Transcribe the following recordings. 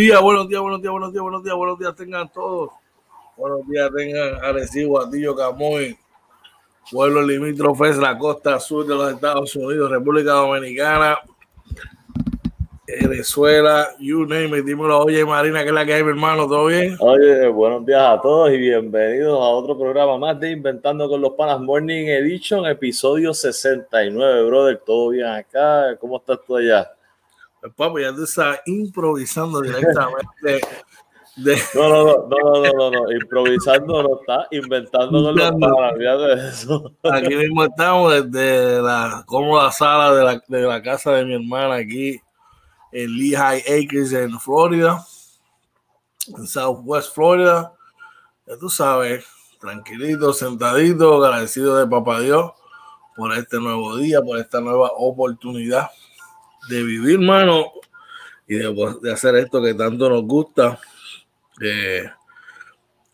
Días, buenos días, buenos días, buenos días, buenos días, buenos días tengan todos. Buenos días tengan Arecibo, Guatillo, Camoy, pueblos limítrofes, la costa sur de los Estados Unidos, República Dominicana, Venezuela, you name it. Dímelo, oye Marina, que es la que hay, mi hermano, ¿todo bien? Oye, buenos días a todos y bienvenidos a otro programa más de Inventando con los Panas Morning Edition, episodio 69, brother. ¿Todo bien acá? ¿Cómo estás tú allá? Pues, papi, ya tú estás improvisando directamente. De... No, no, no, no, no, no, no, improvisando no está, inventando con los panas, de eso. Aquí mismo estamos desde la cómoda sala de la, de la casa de mi hermana aquí en Lehigh Acres en Florida, en Southwest Florida. Ya tú sabes, tranquilito, sentadito, agradecido de Papá Dios por este nuevo día, por esta nueva oportunidad de vivir, mano, y de, hacer esto que tanto nos gusta. Eh,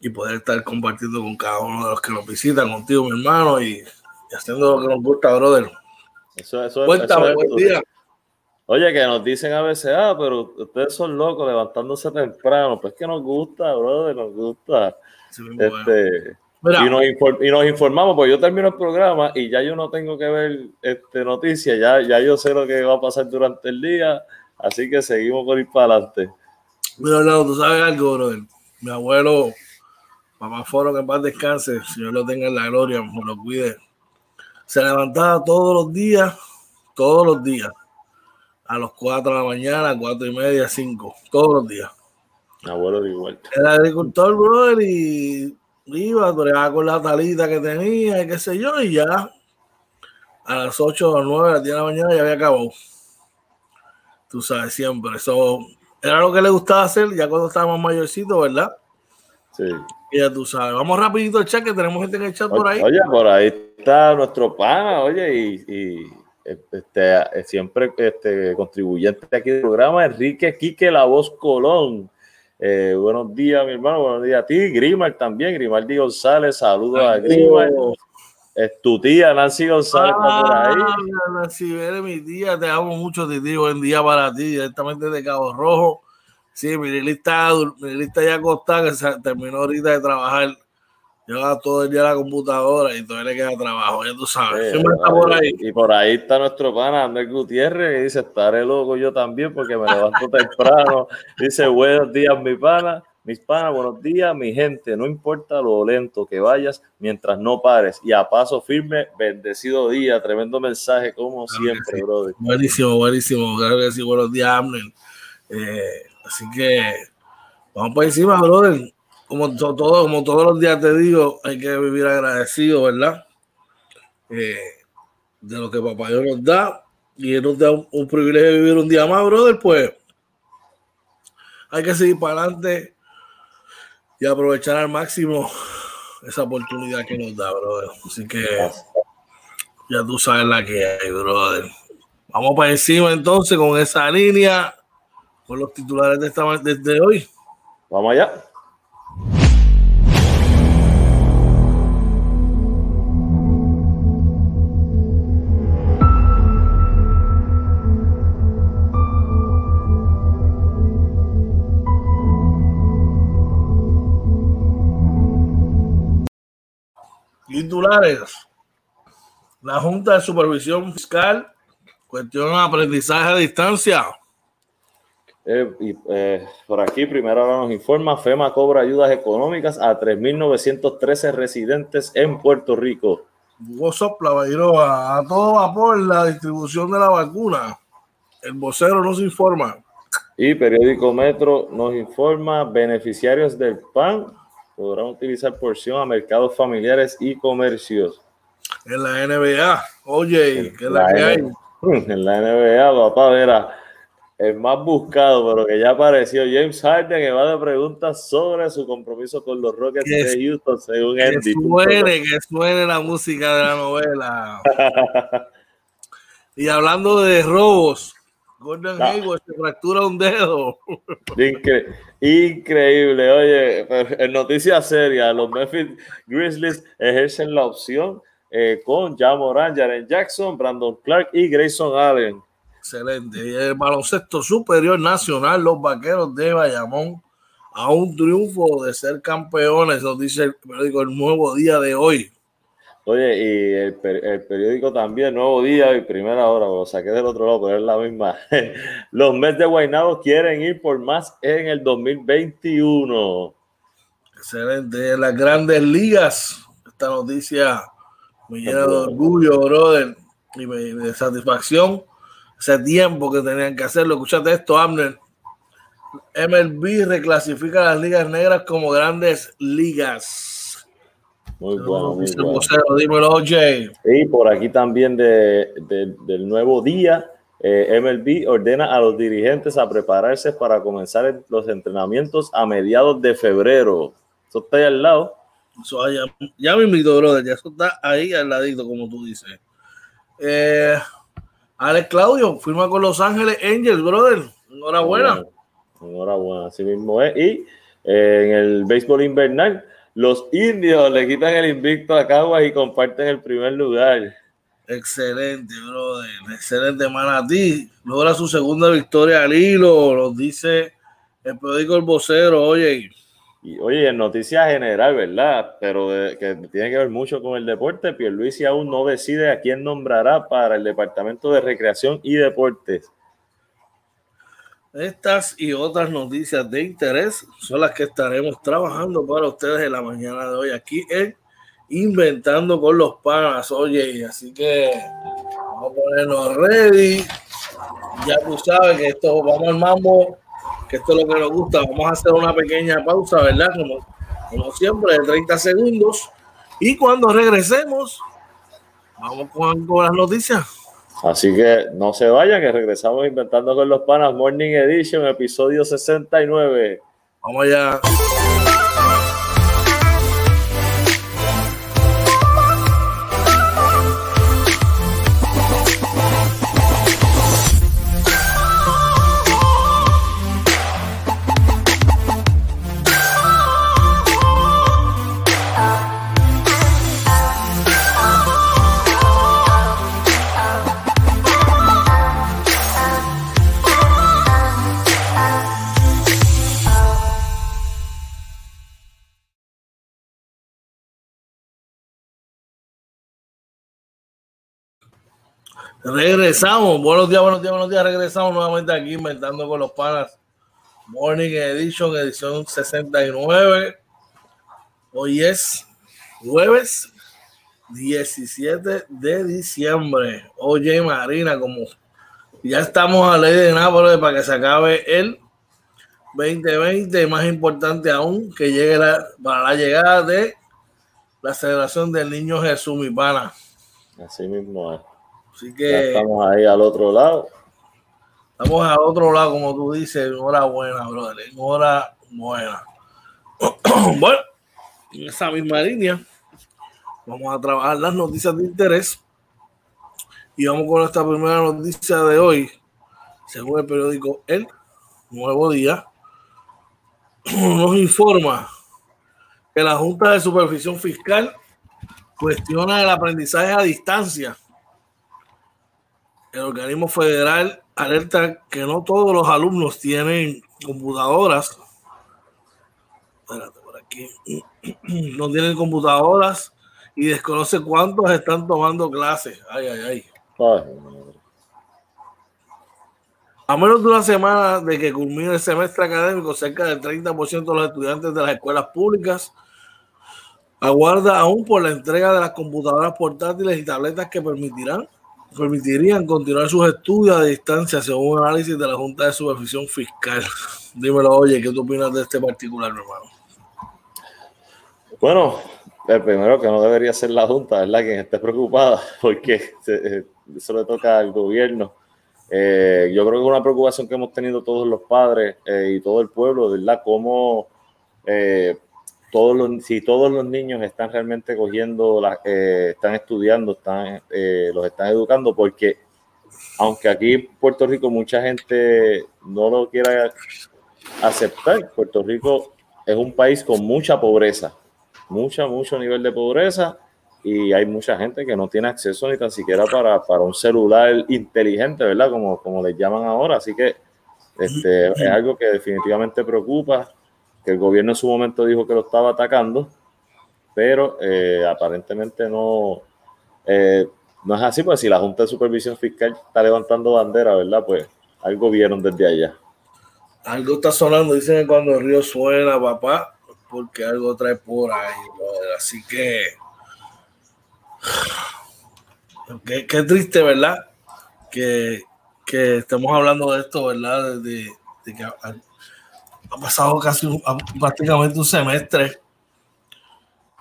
y poder estar compartiendo con cada uno de los que nos visitan, contigo, mi hermano, y, haciendo lo que nos gusta, brother. Eso, eso, Cuéntame, buen día. Oye, que nos dicen a veces, ah, pero ustedes son locos levantándose temprano. Pues que nos gusta, brother, nos gusta. este, y, nos y, nos informamos, porque yo termino el programa y ya yo no tengo que ver este, noticias, ya, ya yo sé lo que va a pasar durante el día, así que seguimos por ir para adelante. Mira, no, tú sabes algo, brother. Mi abuelo, papá Foro, que en paz descanse, si Señor lo tenga en la gloria, me lo cuide. Se levantaba todos los días, todos los días a las 4 de la mañana, 4 y media, 5, todos los días. Abuelo de igual. Era agricultor, brother, y iba, bregaba con la talita que tenía y qué sé yo, y ya a las 8 o 9 a las 10 de la mañana ya había acabado. Tú sabes, siempre. Eso era lo que le gustaba hacer ya cuando estábamos mayorcitos, ¿verdad? Sí. Y ya tú sabes. Vamos rapidito al chat, que tenemos gente en el chat por ahí. Oye, por ahí está nuestro pana, oye, y este, eh, siempre este, contribuyente aquí del programa, Enrique Quique La Voz Colón. Eh, buenos días, mi hermano, buenos días a ti, Grimar también, Grimaldi González, saludos a Grimar. Es tu tía, Nancy González, está por ahí. Ah, Nancy, eres mi tía, te amo mucho, ti, buen día para ti, directamente de Cabo Rojo. Sí, mi lista, mi lista ya acostada, que se terminó ahorita de trabajar lleva todo el día la computadora y todavía le queda trabajo, ya tú sabes. por ahí. Y por ahí está nuestro pana Andrés Gutiérrez, que dice, estaré loco yo también porque me levanto temprano. Dice, buenos días, mi pana, mis panas, buenos días, mi gente, no importa lo lento que vayas, mientras no pares. Y a paso firme, bendecido día, tremendo mensaje, como siempre, brother. Buenísimo, buenísimo, claro que sí, buenos días, Amner. Eh, así que vamos por encima, brother como, todo, como todos los días te digo, hay que vivir agradecido, ¿verdad? Eh, de lo que papá Dios nos da y él nos da un, privilegio de vivir un día más, brother, pues hay que seguir para adelante y aprovechar al máximo esa oportunidad que nos da, brother. Así que ya tú sabes la que hay, brother. Vamos para encima entonces con esa línea, con los titulares de esta desde hoy. Vamos allá. Titulares. La Junta de Supervisión Fiscal cuestiona aprendizaje a distancia. Eh, y, eh, por aquí, primero ahora nos informa, FEMA cobra ayudas económicas a 3.913 residentes en Puerto Rico. Sopla, a, a todo vapor la distribución de la vacuna. El vocero nos informa. Y periódico Metro nos informa, beneficiarios del PAN podrán utilizar porción a mercados familiares y comercios. En la NBA, oye, ¿qué es la, que hay? En la NBA, papá, verá, el más buscado, pero que ya apareció James Harden, que va de preguntas sobre su compromiso con los Rockets de Houston, según que Suene, que suene la música de la novela. y hablando de robos, Gordon ah. Hayward se fractura un dedo. increíble. Oye, en noticias serias, los Memphis Grizzlies ejercen la opción eh, con Jamoran, Jaren Jackson, Brandon Clark y Grayson Allen. Excelente. Y el baloncesto superior nacional, los vaqueros de Bayamón, a un triunfo de ser campeones, nos dice el periódico El Nuevo Día de hoy. Oye, y el, periódico también, Nuevo Día y Primera Hora, lo saqué del otro lado, pero es la misma. Los Mets de Guaynabo quieren ir por más en el 2021. Excelente. En las grandes ligas, esta noticia me llena de orgullo, brother, y de satisfacción ese tiempo que tenían que hacerlo. Escúchate esto, Amner. MLB reclasifica las ligas negras como grandes ligas. Muy bueno, muy bueno. Y por aquí también de, del nuevo día, eh, MLB ordena a los dirigentes a prepararse para comenzar los entrenamientos a mediados de febrero. Eso está ahí al lado. ya, me invito, brother. Ya eso está ahí al ladito, como tú dices. Eh, Alex Claudio firma con Los Ángeles Angels, brother. Enhorabuena. Enhorabuena, así mismo es. Y eh, en el béisbol invernal, los indios le quitan el invicto a Caguas y comparten el primer lugar. Excelente, brother. Excelente, Manatí. Logra su segunda victoria al hilo, lo dice el periódico El Vocero. Oye, y oye, en noticia general, ¿verdad? Pero que tiene que ver mucho con el deporte, Pierluisi aún no decide a quién nombrará para el Departamento de Recreación y Deportes. Estas y otras noticias de interés son las que estaremos trabajando para ustedes en la mañana de hoy aquí en Inventando con los Panas. Oye, así que vamos a ponernos ready. Ya tú sabes que esto vamos al mambo que esto es lo que nos gusta. Vamos a hacer una pequeña pausa, ¿verdad? Como, siempre, de 30 segundos. Y cuando regresemos, vamos con, con las noticias. Así que no se vayan, que regresamos inventando con los panas Morning Edition, episodio 69. Vamos allá. Regresamos. Buenos días, buenos días, buenos días. Regresamos nuevamente aquí inventando con los panas. Morning Edition, edición 69. Hoy es jueves 17 de diciembre. Oye, Marina, como ya estamos a ley de Nápoles para que se acabe el 2020, y más importante aún, que llegue para la llegada de la celebración del niño Jesús, mi pana. Así mismo es. Así que. estamos ahí al otro lado. Estamos al otro lado, como tú dices. Enhorabuena, brother. Enhorabuena. bueno, en esa misma línea, vamos a trabajar las noticias de interés. Y vamos con esta primera noticia de hoy. Según el periódico El Nuevo Día, nos informa que la Junta de Supervisión Fiscal cuestiona el aprendizaje a distancia el organismo federal alerta que no todos los alumnos tienen computadoras. Espérate por aquí. No tienen computadoras y desconoce cuántos están tomando clases. Ay, ay, ay. A menos de una semana de que culmine el semestre académico, cerca del 30% de los estudiantes de las escuelas públicas aguarda aún por la entrega de las computadoras portátiles y tabletas que permitirán permitirían continuar sus estudios a distancia según un análisis de la Junta de Supervisión Fiscal. Dímelo, oye, ¿qué tú opinas de este particular, hermano? Bueno, el primero que no debería ser la Junta, la quien esté preocupada, porque eh, eso le toca al gobierno. Eh, yo creo que es una preocupación que hemos tenido todos los padres eh, y todo el pueblo, ¿verdad? Cómo todos los, si todos los niños están realmente cogiendo, la, eh, están estudiando, están, eh, los están educando, porque aunque aquí en Puerto Rico mucha gente no lo quiera aceptar, Puerto Rico es un país con mucha pobreza, mucha, mucho nivel de pobreza, y hay mucha gente que no tiene acceso ni tan siquiera para, para un celular inteligente, ¿verdad? Como, como les llaman ahora. Así que este, es algo que definitivamente preocupa, que el gobierno en su momento dijo que lo estaba atacando, pero eh, aparentemente no, eh, no es así, pues si la Junta de Supervisión Fiscal está levantando bandera, ¿verdad? Pues algo vieron desde allá. Algo está sonando, dicen cuando el río suena, papá, porque algo trae por ahí, así que Qué, triste, ¿verdad? Que, que, estemos hablando de esto, ¿verdad? Ha, pasado casi prácticamente un semestre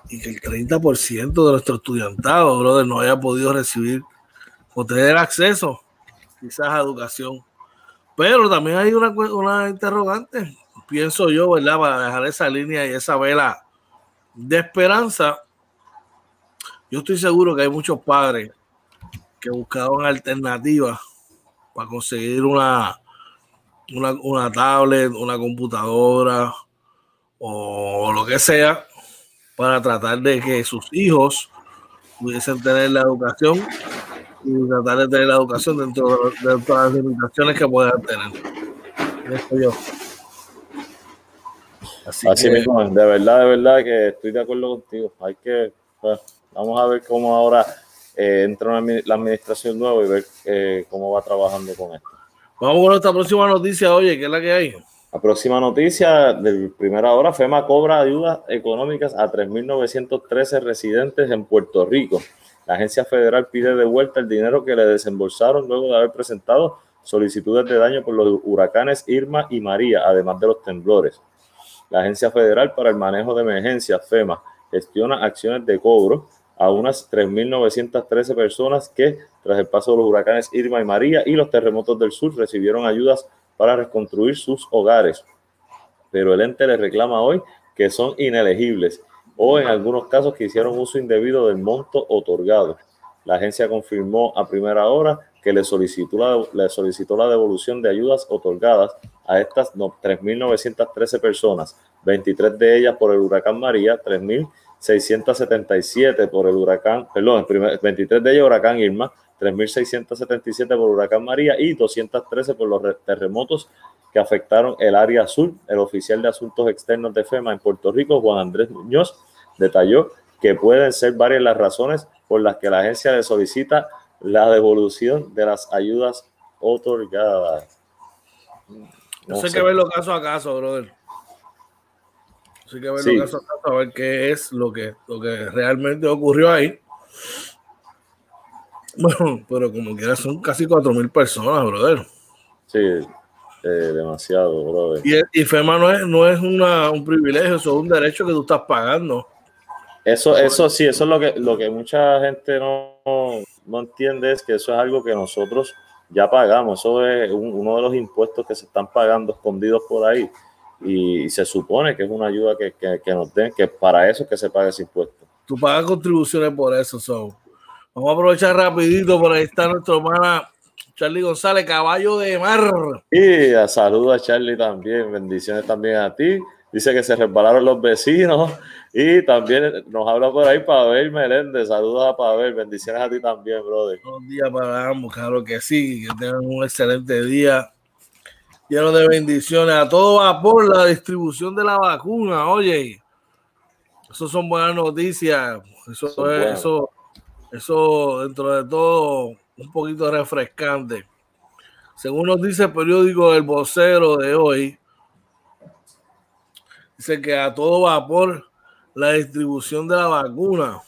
y que el 30% de nuestro estudiantado, brother, no haya podido recibir o tener acceso quizás a educación. Pero también hay una, una interrogante, pienso yo, ¿verdad? Para dejar esa línea y esa vela de esperanza yo estoy seguro que hay muchos padres que buscaban alternativas para conseguir una, una, tablet, una computadora o lo que sea para tratar de que sus hijos pudiesen tener la educación y tratar de tener la educación dentro de, todas las limitaciones que puedan tener. yo. Así, mismo, de verdad, de verdad que estoy de acuerdo contigo. Hay que pues, Vamos a ver cómo ahora eh, entra la administración nueva y ver eh, cómo va trabajando con esto. Vamos con esta próxima noticia, oye, ¿qué es la que hay? La próxima noticia de primera hora, FEMA cobra ayudas económicas a 3.913 residentes en Puerto Rico. La agencia federal pide de vuelta el dinero que le desembolsaron luego de haber presentado solicitudes de daño por los huracanes Irma y María, además de los temblores. La Agencia Federal para el Manejo de Emergencias, FEMA, gestiona acciones de cobro a unas 3.913 personas que, tras el paso de los huracanes Irma y María y los terremotos del sur, recibieron ayudas para reconstruir sus hogares. Pero el ente les reclama hoy que son inelegibles o en algunos casos que hicieron uso indebido del monto otorgado. La agencia confirmó a primera hora que le solicitó la, le solicitó la devolución de ayudas otorgadas a estas 3.913 personas, 23 de ellas por el huracán María, 3.000 677 por el huracán, perdón, 23 de ellos huracán Irma, 3.677 por huracán María y 213 por los terremotos que afectaron el área azul. El oficial de Asuntos Externos de FEMA en Puerto Rico, Juan Andrés Muñoz, detalló que pueden ser varias las razones por las que la agencia le solicita la devolución de las ayudas otorgadas. No, sé, qué verlo caso a caso, brother. Así que ver caso a ver qué es lo que, lo que realmente ocurrió ahí. Bueno, pero como quiera son casi cuatro mil personas, brother. Sí, eh, demasiado, brother. Y, y FEMA no es, no es una, un privilegio, eso es un derecho que tú estás pagando. Eso, eso sí, eso es lo que, lo que mucha gente no, no entiende, es que eso es algo que nosotros ya pagamos, eso es uno de los impuestos que se están pagando escondidos por ahí y se supone que es una ayuda que, que, nos den, que para eso es que se paga ese impuesto. Tú pagas contribuciones por eso, so. Vamos a aprovechar rapidito, por ahí está nuestra hermana Charlie González, caballo de mar. Y a saludo a Charlie también, bendiciones también a ti. Dice que se resbalaron los vecinos y también nos habla por ahí Pavel Meléndez. Saludos a Pavel, bendiciones a ti también, brother. Buenos días para ambos, claro que sí, que tengan un excelente día lleno de bendiciones. A todo vapor la distribución de la vacuna. Oye, eso son buenas noticias. Eso es, eso, eso dentro de todo un poquito refrescante. Según nos dice el periódico El Vocero de hoy, dice que a todo vapor la distribución de la vacuna.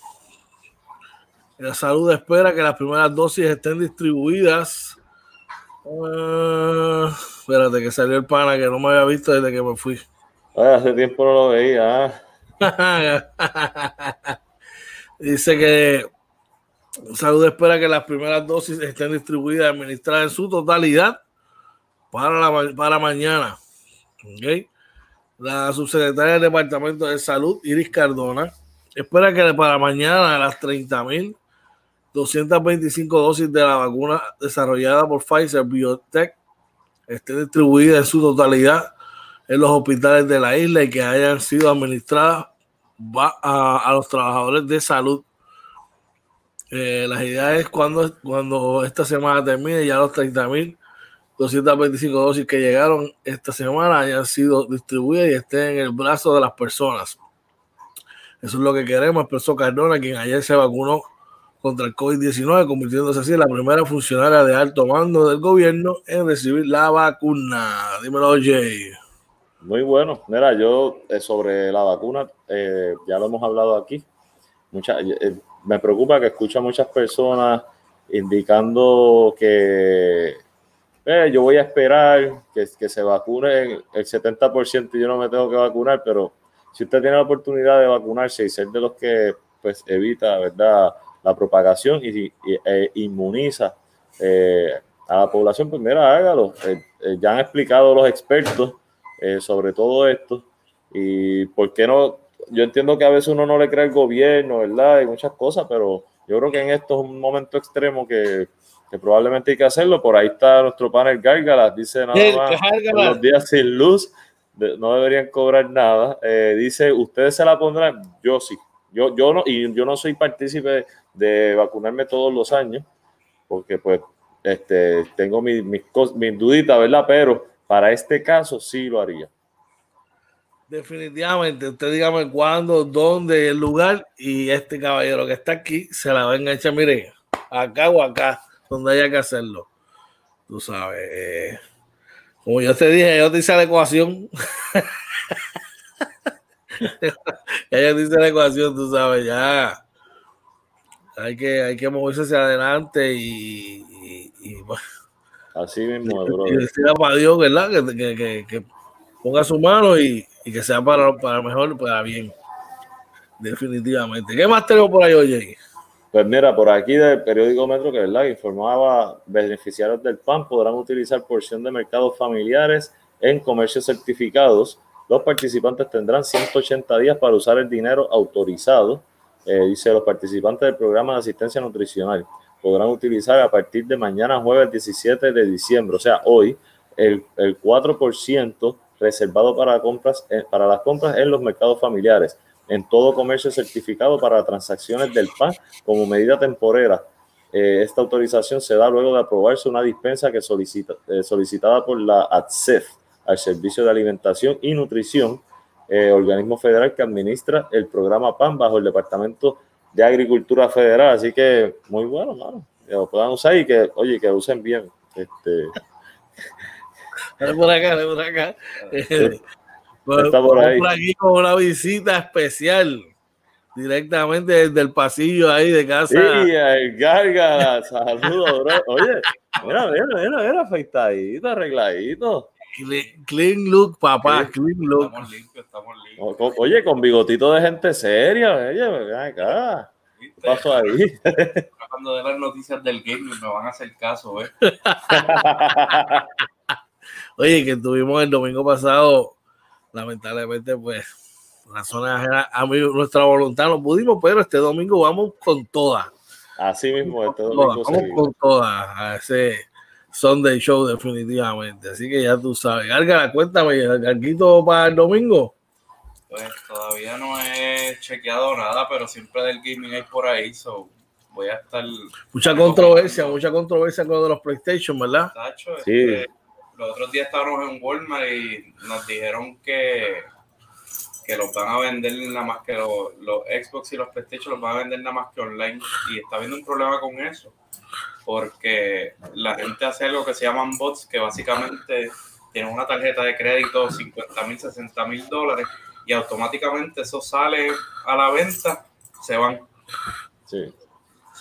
La salud espera que las primeras dosis estén distribuidas Uh, espérate, que salió el pana que no me había visto desde que me fui. hace tiempo no lo veía. Ah. Dice que Salud espera que las primeras dosis estén distribuidas y administradas en su totalidad para, la, para mañana. ¿Okay? La subsecretaria del Departamento de Salud, Iris Cardona, espera que para mañana las 30 mil 225 dosis de la vacuna desarrollada por Pfizer Biotech estén distribuidas en su totalidad en los hospitales de la isla y que hayan sido administradas a, los trabajadores de salud Eh, las ideas cuando, cuando esta semana termine, ya los 30.225 dosis que llegaron esta semana hayan sido distribuidas y estén en el brazo de las personas. Eso es lo que queremos, expresó Cardona, quien ayer se vacunó contra el COVID-19, convirtiéndose así en la primera funcionaria de alto mando del gobierno en recibir la vacuna. Dímelo, Jay. Muy bueno. Mira, yo eh, sobre la vacuna, eh, ya lo hemos hablado aquí. Mucha, eh, me preocupa que escucho a muchas personas indicando que yo voy a esperar que, que se vacune el 70% y yo no me tengo que vacunar, pero si usted tiene la oportunidad de vacunarse y ser de los que pues evita, ¿verdad? La propagación y, e inmuniza eh, a la población, pues mira, hágalo. Eh, eh, ya han explicado los expertos sobre todo esto y por qué no, yo entiendo que a veces uno no le cree al gobierno, ¿verdad? Y muchas cosas, pero yo creo que en esto es un momento extremo que, probablemente hay que hacerlo. Por ahí está nuestro panel Gárgalas, dice nada más, los días sin luz no deberían cobrar nada. dice, ¿ustedes se la pondrán? Yo sí. Yo, yo no, y yo no soy partícipe de vacunarme todos los años, porque pues este, tengo mis, mis, mis duditas, ¿verdad? Pero para este caso sí lo haría. Definitivamente, usted dígame cuándo, dónde, el lugar, y este caballero que está aquí se la venga a echar, mire, acá o acá, donde haya que hacerlo. Tú sabes, eh, como yo te dije, yo te hice la ecuación. ya yo te hice la ecuación, tú sabes, ya hay que, hay que moverse hacia adelante y, bueno. Así mismo, y, decir a Dios, ¿verdad? Que, ponga su mano y, que sea para, para mejor y para bien. Definitivamente. ¿Qué más tenemos por ahí, oye? Pues mira, por aquí del periódico Metro, que verdad, informaba beneficiarios del PAN podrán utilizar porción de mercados familiares en comercios certificados. Los participantes tendrán 180 días para usar el dinero autorizado eh, dice, los participantes del programa de asistencia nutricional podrán utilizar a partir de mañana jueves 17 de diciembre, o sea, hoy, el, el 4% reservado para, compras, eh, para las compras en los mercados familiares, en todo comercio certificado para transacciones del PAN como medida temporera. Eh, esta autorización se da luego de aprobarse una dispensa que solicita, solicitada por la ATSEF al Servicio de Alimentación y Nutrición eh, organismo federal que administra el programa PAN bajo el Departamento de Agricultura Federal. Así que muy bueno, mano. Que lo puedan usar y que, oye, que lo usen bien. Este... por acá, por acá. Está por ahí. Por aquí con una visita especial directamente desde el pasillo ahí de casa. Sí, el Garga, saludos, bro. Oye, mira, mira, mira, mira, afeitadito, arregladito. Clean, look, papá, clean look. Estamos limpios, estamos limpios. Oye, con bigotito de gente seria, oye, ven acá. ¿Qué pasó ahí? Cuando de las noticias del game me van a hacer caso, ¿eh? oye, que tuvimos el domingo pasado, lamentablemente, pues, razones ajenas a mí, nuestra voluntad no pudimos, pero este domingo vamos con todas. Así mismo, este domingo. Vamos con todas a ese Sunday Show definitivamente. Así que ya tú sabes. Garga, cuéntame, ¿Garguito para el domingo? Pues todavía no he chequeado nada, pero siempre del gaming hay por ahí, so voy a estar... Mucha controversia, mucha controversia con lo de los PlayStation, ¿verdad? sí. Este, los otros días estábamos en Walmart y nos dijeron que, que los van a vender nada más que los, los Xbox y los PlayStation los van a vender nada más que online y está habiendo un problema con eso porque la gente hace algo que se llaman bots, que básicamente tienen una tarjeta de crédito 50 mil, 60 mil dólares y automáticamente eso sale a la venta, se van. Sí.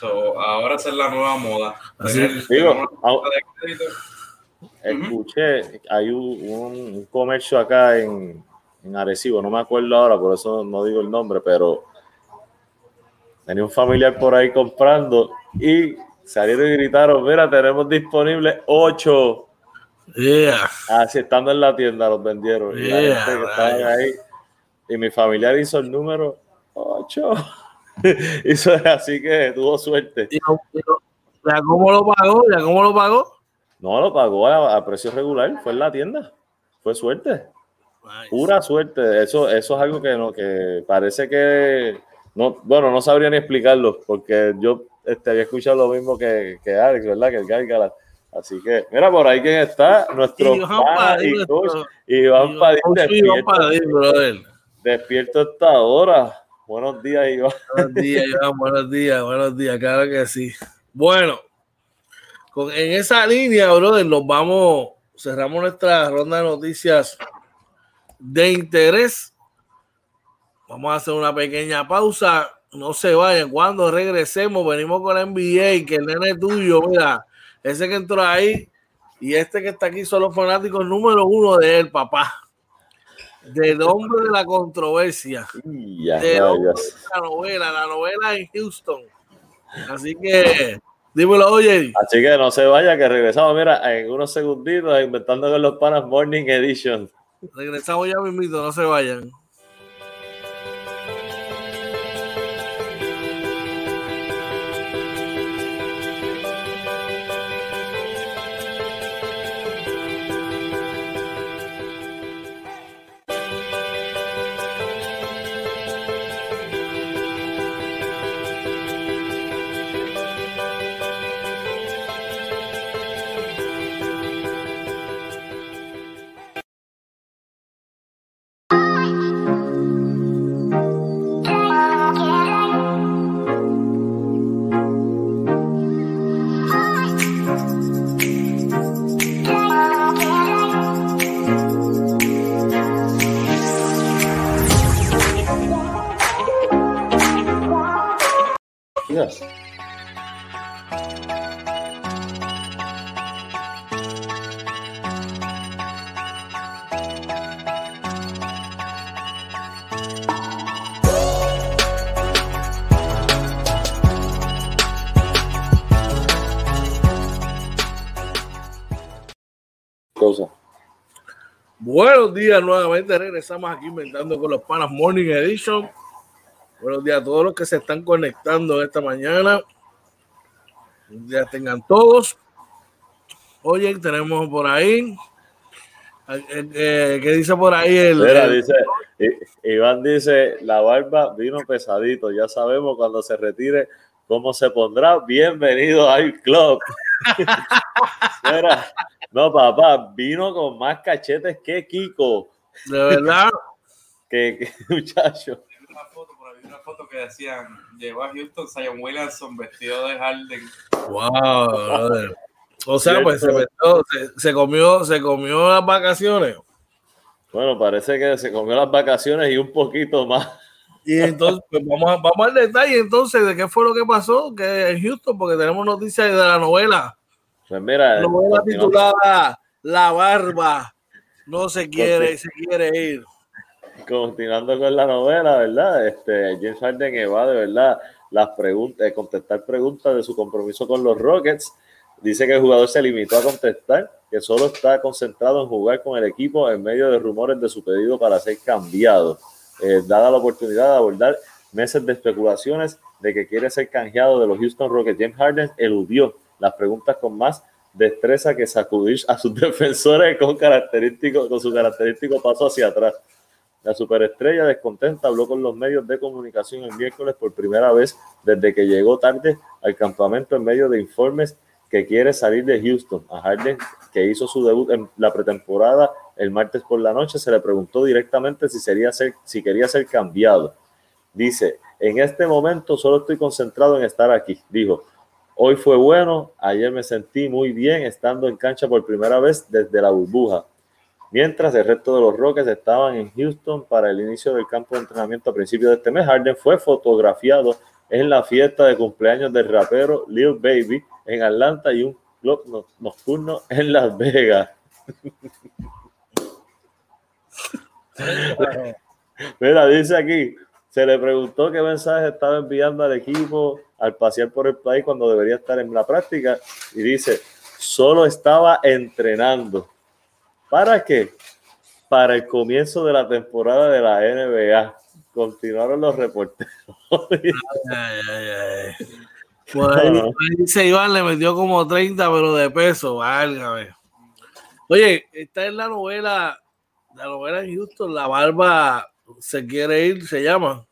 ahora esa es la nueva moda. escuché, hay un, comercio acá en, en Arecibo, no me acuerdo ahora, por eso no digo el nombre, pero tenía un familiar por ahí comprando y salieron y gritaron, mira, tenemos disponible ocho. Yeah. Así estando en la tienda los vendieron. Y, ahí, y mi familiar hizo el número 8. hizo así que tuvo suerte. ¿Y cómo lo pagó? ¿Ya cómo lo pagó? No, lo pagó a, precio regular, fue en la tienda. Fue suerte. Pura suerte. Eso, eso es algo que no, que parece que no, bueno, no sabría ni explicarlo, porque yo este, había escuchado lo mismo que, que Alex, ¿verdad? Que el Gárgala. Así que, mira, por ahí quién está, nuestro Iván y coach, Iván Padín, despierto, esta hora. Buenos días, Iván. Buenos días, Iván, buenos días, buenos días, claro que sí. Bueno, con, en esa línea, brother, nos vamos, cerramos nuestra ronda de noticias de interés. Vamos a hacer una pequeña pausa. No se vayan. Cuando regresemos, venimos con la NBA, que el nene tuyo, mira, ese que entró ahí y este que está aquí son los fanáticos número uno de él, papá. Del hombre de la controversia. de la novela, la novela en Houston. Así que, dímelo, oye. Así que no se vaya, que regresamos, mira, en unos segunditos, inventando con los panas Morning Edition. Regresamos ya mismito, no se vayan. Días nuevamente, regresamos aquí inventando con los panas Morning Edition. Buenos días a todos los que se están conectando esta mañana. Un día tengan todos. Oye, tenemos por ahí. Eh, eh, ¿Qué dice por ahí? El, dice, Iván dice, la barba vino pesadito. Ya sabemos cuando se retire cómo se pondrá. Bienvenido al club. no, papá, vino con más cachetes que Kiko. De verdad. que, muchacho foto que decían, llegó a Houston Zion Williamson vestido de Harden. Wow, O sea, pues se, comió, se comió las vacaciones. Bueno, parece que se comió las vacaciones y un poquito más. Y entonces, pues vamos, a, vamos al detalle entonces de qué fue lo que pasó que en Houston, porque tenemos noticias de la novela. Pues mira, titulada La Barba no se quiere, se quiere ir continuando con la novela, ¿verdad? Este, James Harden evade, ¿verdad? Las preguntas, contestar preguntas de su compromiso con los Rockets. Dice que el jugador se limitó a contestar, que solo está concentrado en jugar con el equipo en medio de rumores de su pedido para ser cambiado. Eh, dada la oportunidad de abordar meses de especulaciones de que quiere ser canjeado de los Houston Rockets, James Harden eludió las preguntas con más destreza que sacudir a sus defensores con, característico, con su característico paso hacia atrás. La superestrella descontenta habló con los medios de comunicación el miércoles por primera vez desde que llegó tarde al campamento en medio de informes que quiere salir de Houston. A Harden, que hizo su debut en la pretemporada el martes por la noche, se le preguntó directamente si, sería ser, si quería ser cambiado. Dice, en este momento solo estoy concentrado en estar aquí, dijo. Hoy fue bueno, ayer me sentí muy bien estando en cancha por primera vez desde la burbuja. Mientras el resto de los Rockets estaban en Houston para el inicio del campo de entrenamiento a principios de este mes, Harden fue fotografiado en la fiesta de cumpleaños del rapero Lil Baby en Atlanta y un club nocturno en Las Vegas. Mira, dice aquí, se le preguntó qué mensaje estaba enviando al equipo al pasear por el país cuando debería estar en la práctica y dice, solo estaba entrenando. ¿Para qué? Para el comienzo de la temporada de la NBA. Continuaron los reporteros. ay, ay, ay. Pues ahí, dice Iván, le metió como 30, pero de peso, válgame. Oye, esta es la novela, la novela en Houston, La Barba se quiere ir, se llama.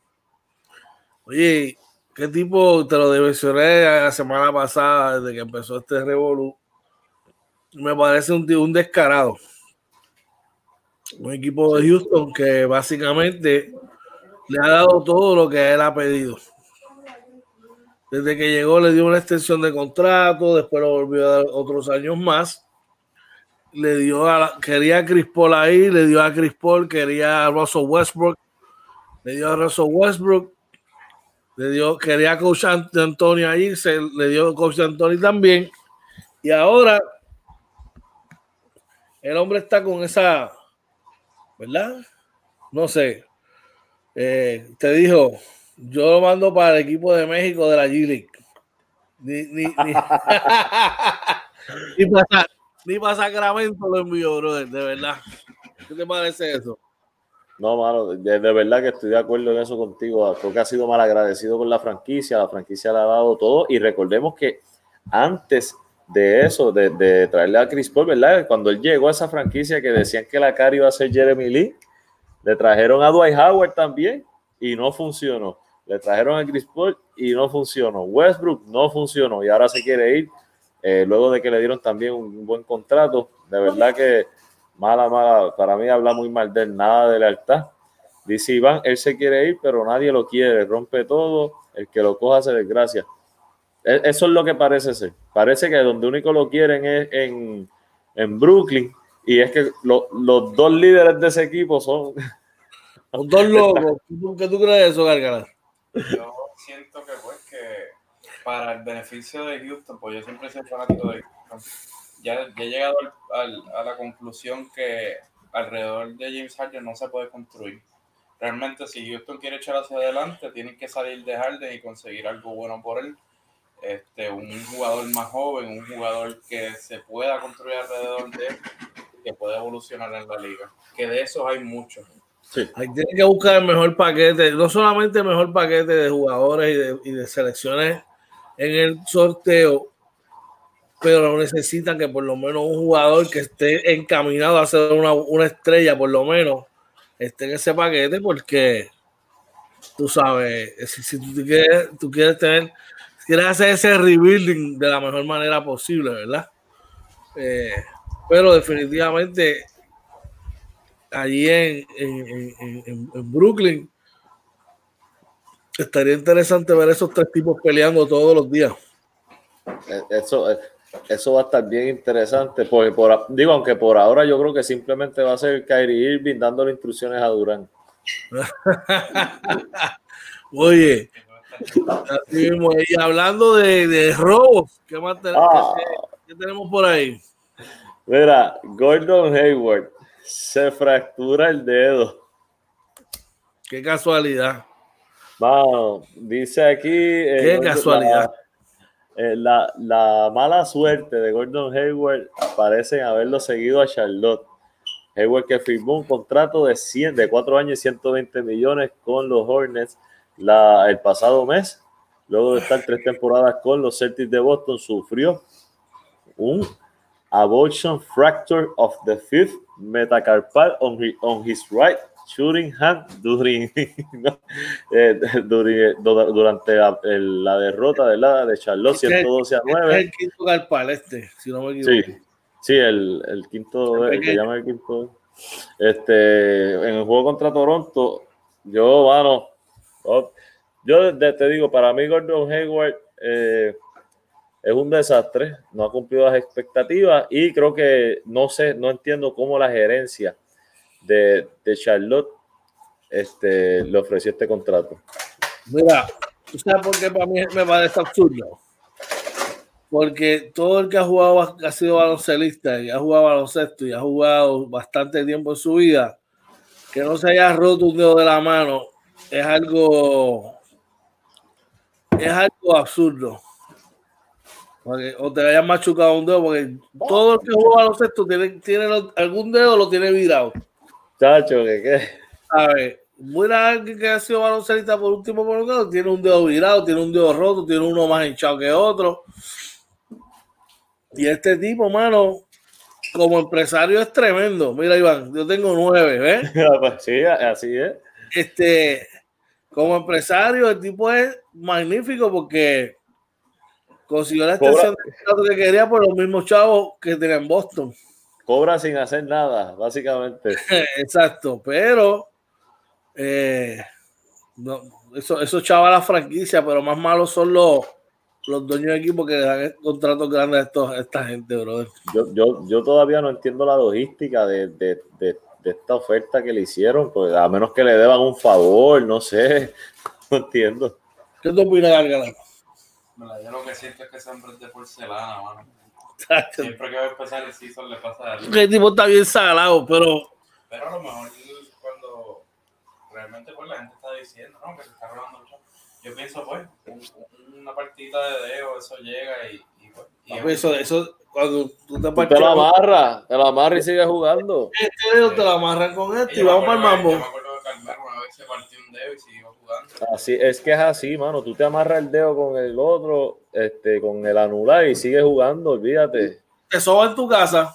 Oye, qué tipo, te lo mencioné la semana pasada, desde que empezó este Revolu. Me parece un, un descarado. Un equipo de Houston que básicamente le ha dado todo lo que él ha pedido. Desde que llegó le dio una extensión de contrato, después lo volvió a dar otros años más. Le dio a quería a Chris Paul ahí, le dio a Chris Paul, quería a Russell Westbrook, le dio a Russell Westbrook, le dio, quería Coach Antonio ahí, se le dio Coach Antonio también. Y ahora el hombre está con esa, ¿verdad? No sé. Eh, te dijo, yo lo mando para el equipo de México de la G-League. Ni, ni, ni, ni, para, Sacramento lo envió, brother, de verdad. ¿Qué te parece eso? No, mano, de, verdad que estoy de acuerdo en eso contigo. Creo que ha sido mal agradecido con la franquicia. La franquicia le ha dado todo. Y recordemos que antes de eso, de, traerle a Chris Paul, ¿verdad? Cuando él llegó a esa franquicia que decían que la cara iba a ser Jeremy Lee, le trajeron a Dwight Howard también y no funcionó. Le trajeron a Chris Paul y no funcionó. Westbrook no funcionó y ahora se quiere ir. Eh, luego de que le dieron también un, buen contrato, de verdad que mala, mala, para mí habla muy mal de él, nada de lealtad. Dice Iván, él se quiere ir, pero nadie lo quiere, rompe todo, el que lo coja se desgracia. E, eso es lo que parece ser. Parece que donde único lo quieren es en, en Brooklyn, y es que los dos líderes de ese equipo son. Los dos locos. ¿Qué tú crees de eso, Gargara? Yo siento que pues que para el beneficio de Houston, pues yo siempre soy fanático de Houston, ya, he llegado a la conclusión que alrededor de James Harden no se puede construir. Realmente si Houston quiere echar hacia adelante, tienen que salir de Harden y conseguir algo bueno por él. Este, un jugador más joven, un jugador que se pueda construir alrededor de él, que pueda evolucionar en la liga. Que de esos hay muchos. Hay que buscar el mejor paquete, no solamente el mejor paquete de jugadores y de, selecciones en el sorteo, pero necesitan que por lo menos un jugador que esté encaminado a ser una, estrella, por lo menos, esté en ese paquete, porque tú sabes, si, tú, quieres, tú quieres tener, quieres hacer ese rebuilding de la mejor manera posible, ¿verdad? Eh, pero definitivamente allí en, en, en, Brooklyn. Estaría interesante ver esos tres tipos peleando todos los días. Eh, eso, eh, eso va a estar bien interesante. Porque por, digo, aunque por ahora yo creo que simplemente va a ser Kyrie Irving dándole instrucciones a Durán. Oye, y hablando de, de robos, ¿qué más ah. ¿qué tenemos por ahí? Mira, Gordon Hayward se fractura el dedo. Qué casualidad. Vamos, dice aquí. Eh, Qué casualidad. Eh, la, la, mala suerte de Gordon Hayward parece haberlo seguido a Charlotte. Hayward que firmó un contrato de 100, de 4 años y 120 millones con los Hornets el pasado mes. Luego de estar tres temporadas con los Celtics de Boston, sufrió un abortion fracture of the fifth metacarpal on his, on his right shooting hand during, eh, durante la, derrota de la de Charlotte 112 a 9. Es el quinto carpal este, si no me equivoco. Sí, sí el, el quinto, el que llama el quinto. Este, en el juego contra Toronto, yo, bueno, oh, yo te digo, para mí Gordon Hayward eh, es un desastre, no ha cumplido las expectativas y creo que no sé, no entiendo cómo la gerencia de, Charlotte este, le ofreció este contrato. Mira, ¿tú sabes por qué para mí me parece absurdo? Porque todo el que ha jugado, ha sido baloncelista y ha jugado baloncesto y ha jugado bastante tiempo en su vida, que no se haya roto un dedo de la mano, es algo, es algo absurdo o te hayan machucado un dedo, porque todo el que juega baloncesto tiene, tiene algún dedo lo tiene virado. Chacho, que qué. A ver, buena alguien que ha sido baloncelista por último por lo tiene un dedo virado, tiene un dedo roto, tiene uno más hinchado que otro. Y este tipo, mano, como empresario es tremendo. Mira, Iván, yo tengo nueve, ¿ves? Pues sí, así es. Este, como empresario, el tipo es magnífico porque consiguió la extensión de que quería por los mismos chavos que tenía en Boston. Cobra sin hacer nada, básicamente. Exacto, pero eh, no, eso, eso chava la franquicia, pero más malos son los, los dueños de equipo que dan contratos grandes a, estos, esta gente, brother. Yo, yo, yo todavía no entiendo la logística de, de, de, esta oferta que le hicieron, pues a menos que le deban un favor, no sé, no entiendo. ¿Qué tú opinas, Gargara? Yo lo que siento es que es de porcelana, mano. Siempre que va a empezar el season le pasa algo. El tipo está bien salado, pero... Pero a lo mejor cuando realmente pues la gente está diciendo, ¿no? Que se está robando mucho. Yo pienso, pues, una partida de dedo, eso llega y, y, pues, y eso, eso, cuando tú te partes. Te lo amarras, te lo amarras y sigues jugando. Este dedo te lo amarras con este y, vamos para el mambo. Carmelo una vez se partió un dedo y siguió jugando. Así, es que es así, mano. Tú te amarras el dedo con el otro, este, con el anular y sigues jugando, olvídate. Te soba en tu casa.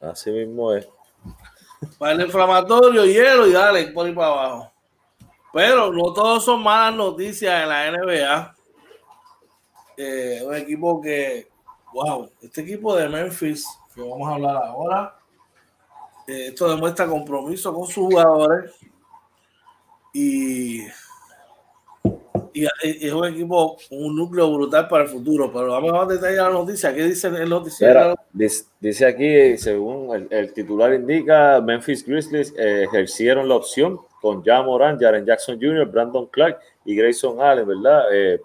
Así mismo es. Para el inflamatorio, hielo y dale por ahí para abajo. Pero no todos son malas noticias en la NBA. Eh, un equipo que, wow, este equipo de Memphis, que vamos a hablar ahora, esto demuestra compromiso con sus jugadores y, y, es un equipo, un núcleo brutal para el futuro. Pero vamos a detallar la noticia. ¿Qué dice el noticiero? Dice, aquí, según el, titular indica, Memphis Grizzlies eh, ejercieron la opción con Jan Moran, Jaren Jackson Jr., Brandon Clark y Grayson Allen, ¿verdad? Eh,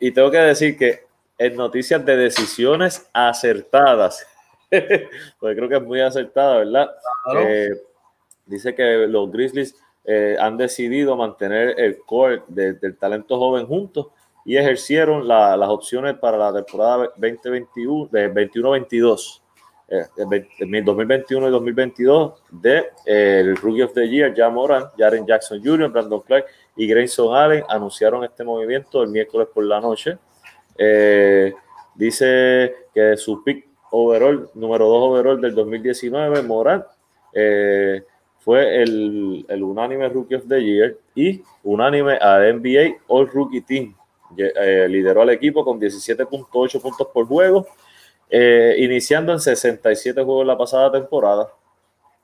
y tengo que decir que en noticias de decisiones acertadas, porque creo que es muy acertada, ¿verdad? Eh, dice que los Grizzlies eh, han decidido mantener el core del talento joven juntos y ejercieron las opciones para la temporada 2021, 21-22. 2021 y 2022 de el Rookie of the Year, Jam Moran, Jaren Jackson Jr., Brandon Clark y Grayson Allen anunciaron este movimiento el miércoles por la noche. Eh, dice que su pick overall, número 2 overall del 2019, Moran, eh, fue el, el, unánime Rookie of the Year y unánime al NBA All Rookie Team. Eh, lideró al equipo con 17.8 puntos por juego eh, iniciando en 67 juegos la pasada temporada.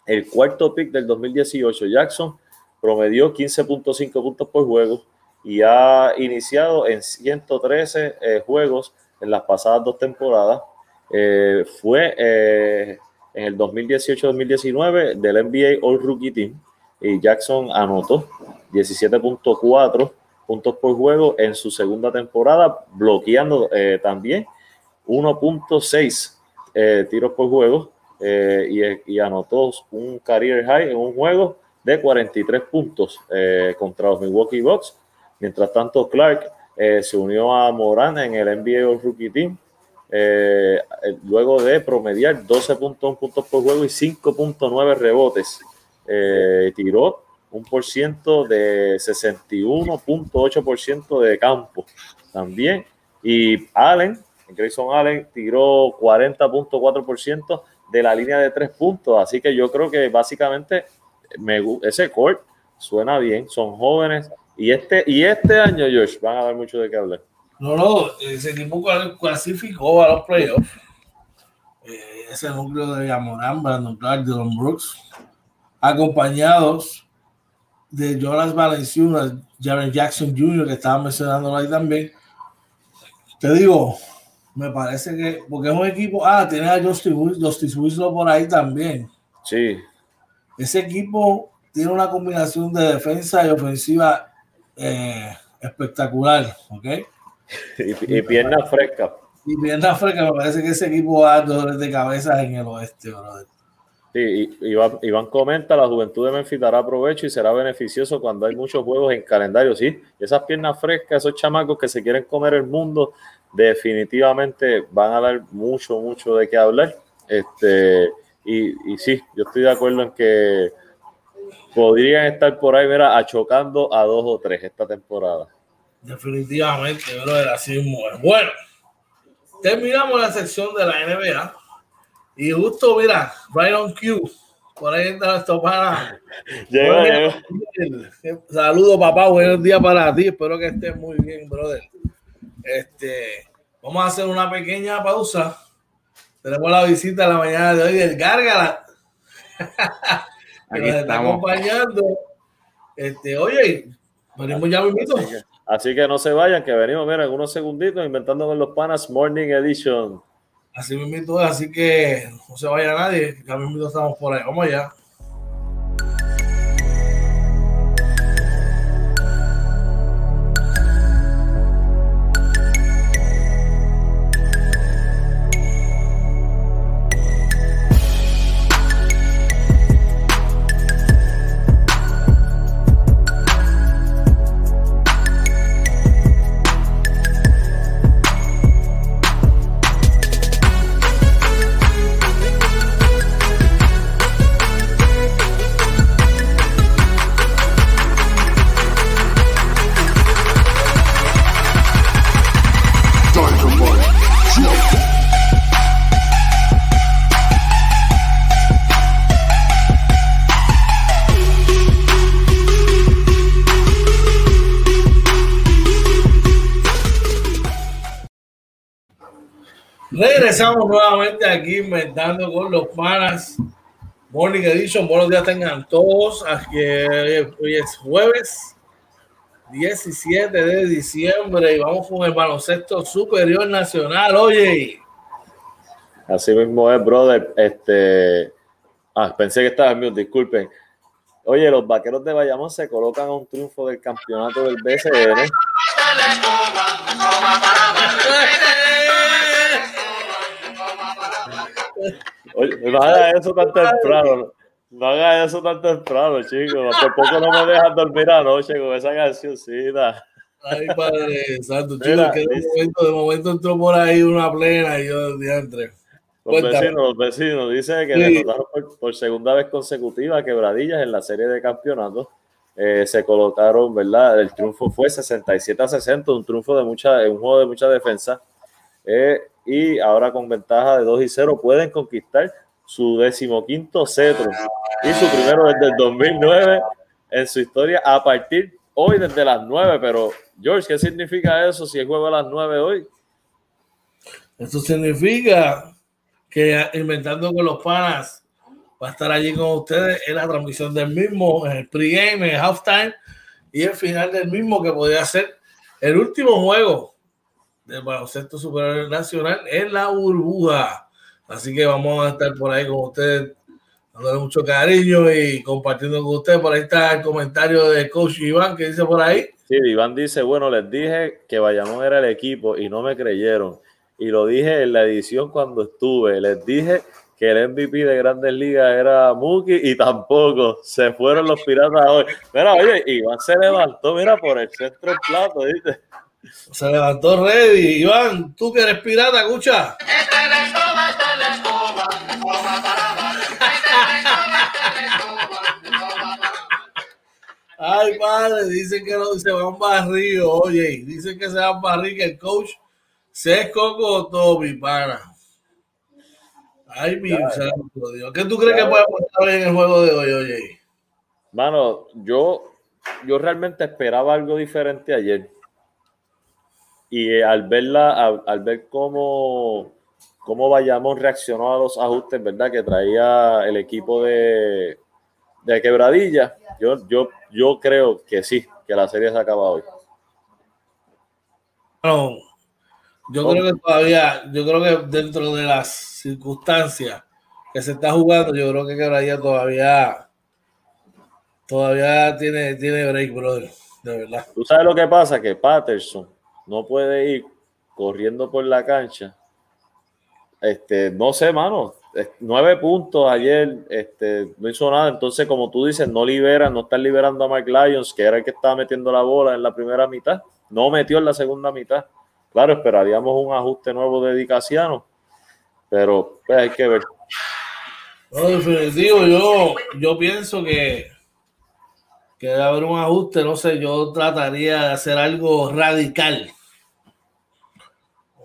El cuarto pick del 2018, Jackson, promedió 15.5 puntos por juego y ha iniciado en 113 eh, juegos en las pasadas dos temporadas. Eh, fue en el 2018-2019 del NBA All Rookie Team y Jackson anotó 17.4 puntos por juego en su segunda temporada, bloqueando también 1.6 eh, tiros por juego eh, y, anotó un career high en un juego de 43 puntos eh, contra los Milwaukee Bucks. Mientras tanto, Clark se unió a Moran en el NBA Rookie Team luego de promediar 12.1 puntos por juego y 5.9 rebotes. tiró un por ciento de 61.8% de campo también. Y Allen Grayson Allen tiró 40.4% de la línea de tres puntos. Así que yo creo que básicamente me, ese court suena bien, son jóvenes. Y este, y este año, Josh, van a dar mucho de qué hablar. No, no, ese equipo clasificó a los playoffs. Eh, ese núcleo de Amorán, Brandon Clark, Dylan Brooks, acompañados de Jonas Valenciunas, Jaren Jackson Jr., que estaba mencionando ahí también. Te digo, me parece que, porque es un equipo, ah, tiene a Justice Winslow por ahí también. Sí. Ese equipo tiene una combinación de defensa y ofensiva eh, espectacular, ¿ok? Y, piernas frescas. Y piernas frescas, me parece que ese equipo va a dolores de cabeza en el oeste, brother. Sí, Iván, Iván, comenta, la juventud de Memphis dará provecho y será beneficioso cuando hay muchos juegos en calendario, sí. Esas piernas frescas, esos chamacos que se quieren comer el mundo, definitivamente van a dar mucho, mucho de qué hablar. Este, y, y sí, yo estoy de acuerdo en que podrían estar por ahí, mira, achocando a dos o tres esta temporada. Definitivamente, brother, así mismo Bueno, terminamos la sección de la NBA. Y justo, mira, right on cue, Por ahí está nuestro pana. Saludos, papá. Buenos días para ti. Espero que estés muy bien, brother. Este, vamos a hacer una pequeña pausa. Tenemos la visita de la mañana de hoy del Gárgala. que nos está acompañando. Este, oye, venimos ya mismito. Así que no se vayan, que venimos, mira, en unos segunditos inventando con los panas Morning Edition. Así mismo, así que no se vaya nadie, que a mismo estamos por ahí. Vamos allá. Regresamos nuevamente aquí inventando con los panas. Morning Edition, buenos días tengan todos. Aquí, hoy es jueves 17 de diciembre y vamos con el baloncesto superior nacional. Oye, así mismo es, brother. Este, ah, pensé que estaba en mute, disculpen. Oye, los vaqueros de Bayamón se colocan a un triunfo del campeonato del BCN. Oye, no hagas eso tan temprano. No hagas eso tan temprano, chicos. Por poco no me dejan dormir anoche con esa cancioncita. Ay, padre santo, chicos, que de momento, de momento entró por ahí una plena y yo diantre. Los vecinos, los vecinos, dice que sí. por, por, segunda vez consecutiva quebradillas en la serie de campeonatos. Eh, se colocaron, ¿verdad? El triunfo fue 67 a 60, un triunfo de mucha, un juego de mucha defensa. Eh, y ahora con ventaja de 2 y 0 pueden conquistar su decimoquinto cetro y su primero desde el 2009 en su historia a partir hoy desde las 9. Pero, George, ¿qué significa eso si el juego a las 9 hoy? Eso significa que Inventando con los Panas va a estar allí con ustedes en la transmisión del mismo, en el pregame, en el halftime y el final del mismo que podría ser el último juego del baloncesto superior nacional en la burbuja. Así que vamos a estar por ahí con ustedes, dándole mucho cariño y compartiendo con ustedes. Por ahí está el comentario de coach Iván que dice por ahí. Sí, Iván dice, bueno, les dije que Bayamón era el equipo y no me creyeron. Y lo dije en la edición cuando estuve. Les dije que el MVP de Grandes Ligas era Muki y tampoco se fueron los piratas hoy. Mira, oye, Iván se levantó, mira, por el centro del plato, ¿viste? Se levantó ready. Iván, tú que eres pirata, escucha. Ay, padre, dicen que no, se van barrido, oye, dicen que se van barrido, que el coach se escogotó, mi pana. Ay, mi santo Dios. ¿Qué tú crees que puede pasar en el juego de hoy, oye? Mano, yo, yo realmente esperaba algo diferente ayer y al verla, al, ver cómo, cómo Bayamón reaccionó a los ajustes, ¿verdad? Que traía el equipo de, de Quebradilla, yo, yo, yo creo que sí, que la serie se acaba hoy. No, yo creo que todavía, yo creo que dentro de las circunstancias que se está jugando, yo creo que Quebradilla todavía, todavía tiene, tiene break, brother, de verdad. Tú sabes lo que pasa, que Patterson no puede ir corriendo por la cancha. Este, no sé, mano, nueve puntos ayer, este, no hizo nada. Entonces, como tú dices, no libera, no están liberando a Mike Lyons, que era el que estaba metiendo la bola en la primera mitad. No metió en la segunda mitad. Claro, esperaríamos un ajuste nuevo de Dicasiano, pero pues, hay que ver. No, definitivo, yo, yo pienso que, que debe haber un ajuste, no sé, yo trataría de hacer algo radical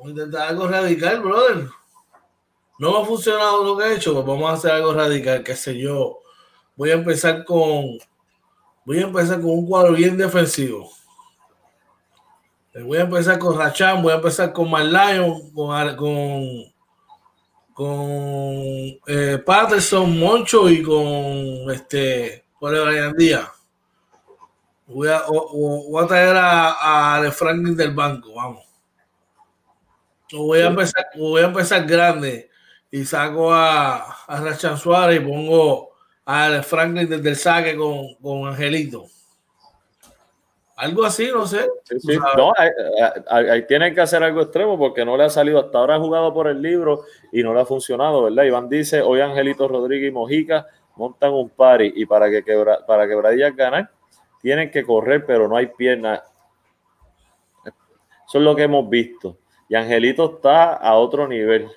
intentar algo radical, brother. No ha funcionado lo que he hecho, pues vamos a hacer algo radical, qué sé yo. voy a empezar con voy a empezar con un cuadro bien defensivo. Voy a empezar con Rachan, voy a empezar con Marlion, con, con, con eh, Patterson, Moncho y con este Brian Díaz. Voy a, voy a traer a, a Franklin del banco, vamos. Voy a empezar, voy a empezar grande y saco a, a Rachan Suárez y pongo a Franklin desde el saque con, con Angelito. Algo así, no sé. No, ahí, tienen que hacer algo extremo porque no le ha salido. Hasta ahora ha jugado por el libro y no le ha funcionado, ¿verdad? Iván dice: Hoy Angelito Rodríguez y Mojica montan un party y para que quebra, para quebradillas ganar tienen que correr, pero no hay piernas. Eso es lo que hemos visto. Y Angelito está a otro nivel.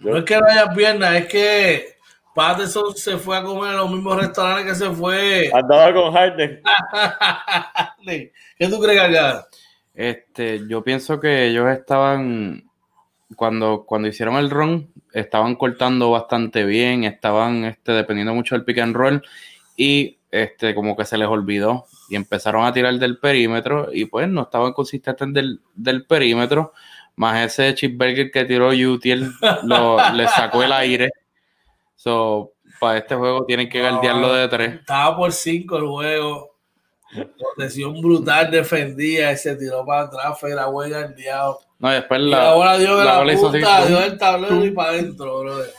No es que no haya piernas, es que Patterson se fue a comer en los mismos restaurantes que se fue. Andaba con Harden. ¿Qué tú crees acá? Este, yo pienso que ellos estaban, cuando, cuando hicieron el run, estaban cortando bastante bien, estaban este, dependiendo mucho del pick and roll y este, como que se les olvidó y empezaron a tirar del perímetro y pues no estaban consistentes del, del perímetro, más ese chipburger que tiró Utiel le sacó el aire So, para este juego tienen que guardiarlo de tres. Estaba por cinco el juego. Protección brutal, defendía y se tiró para atrás, fue la huella el diablo. No, después la. ahora dio de la, la punta, dio el tablero y para adentro, brother.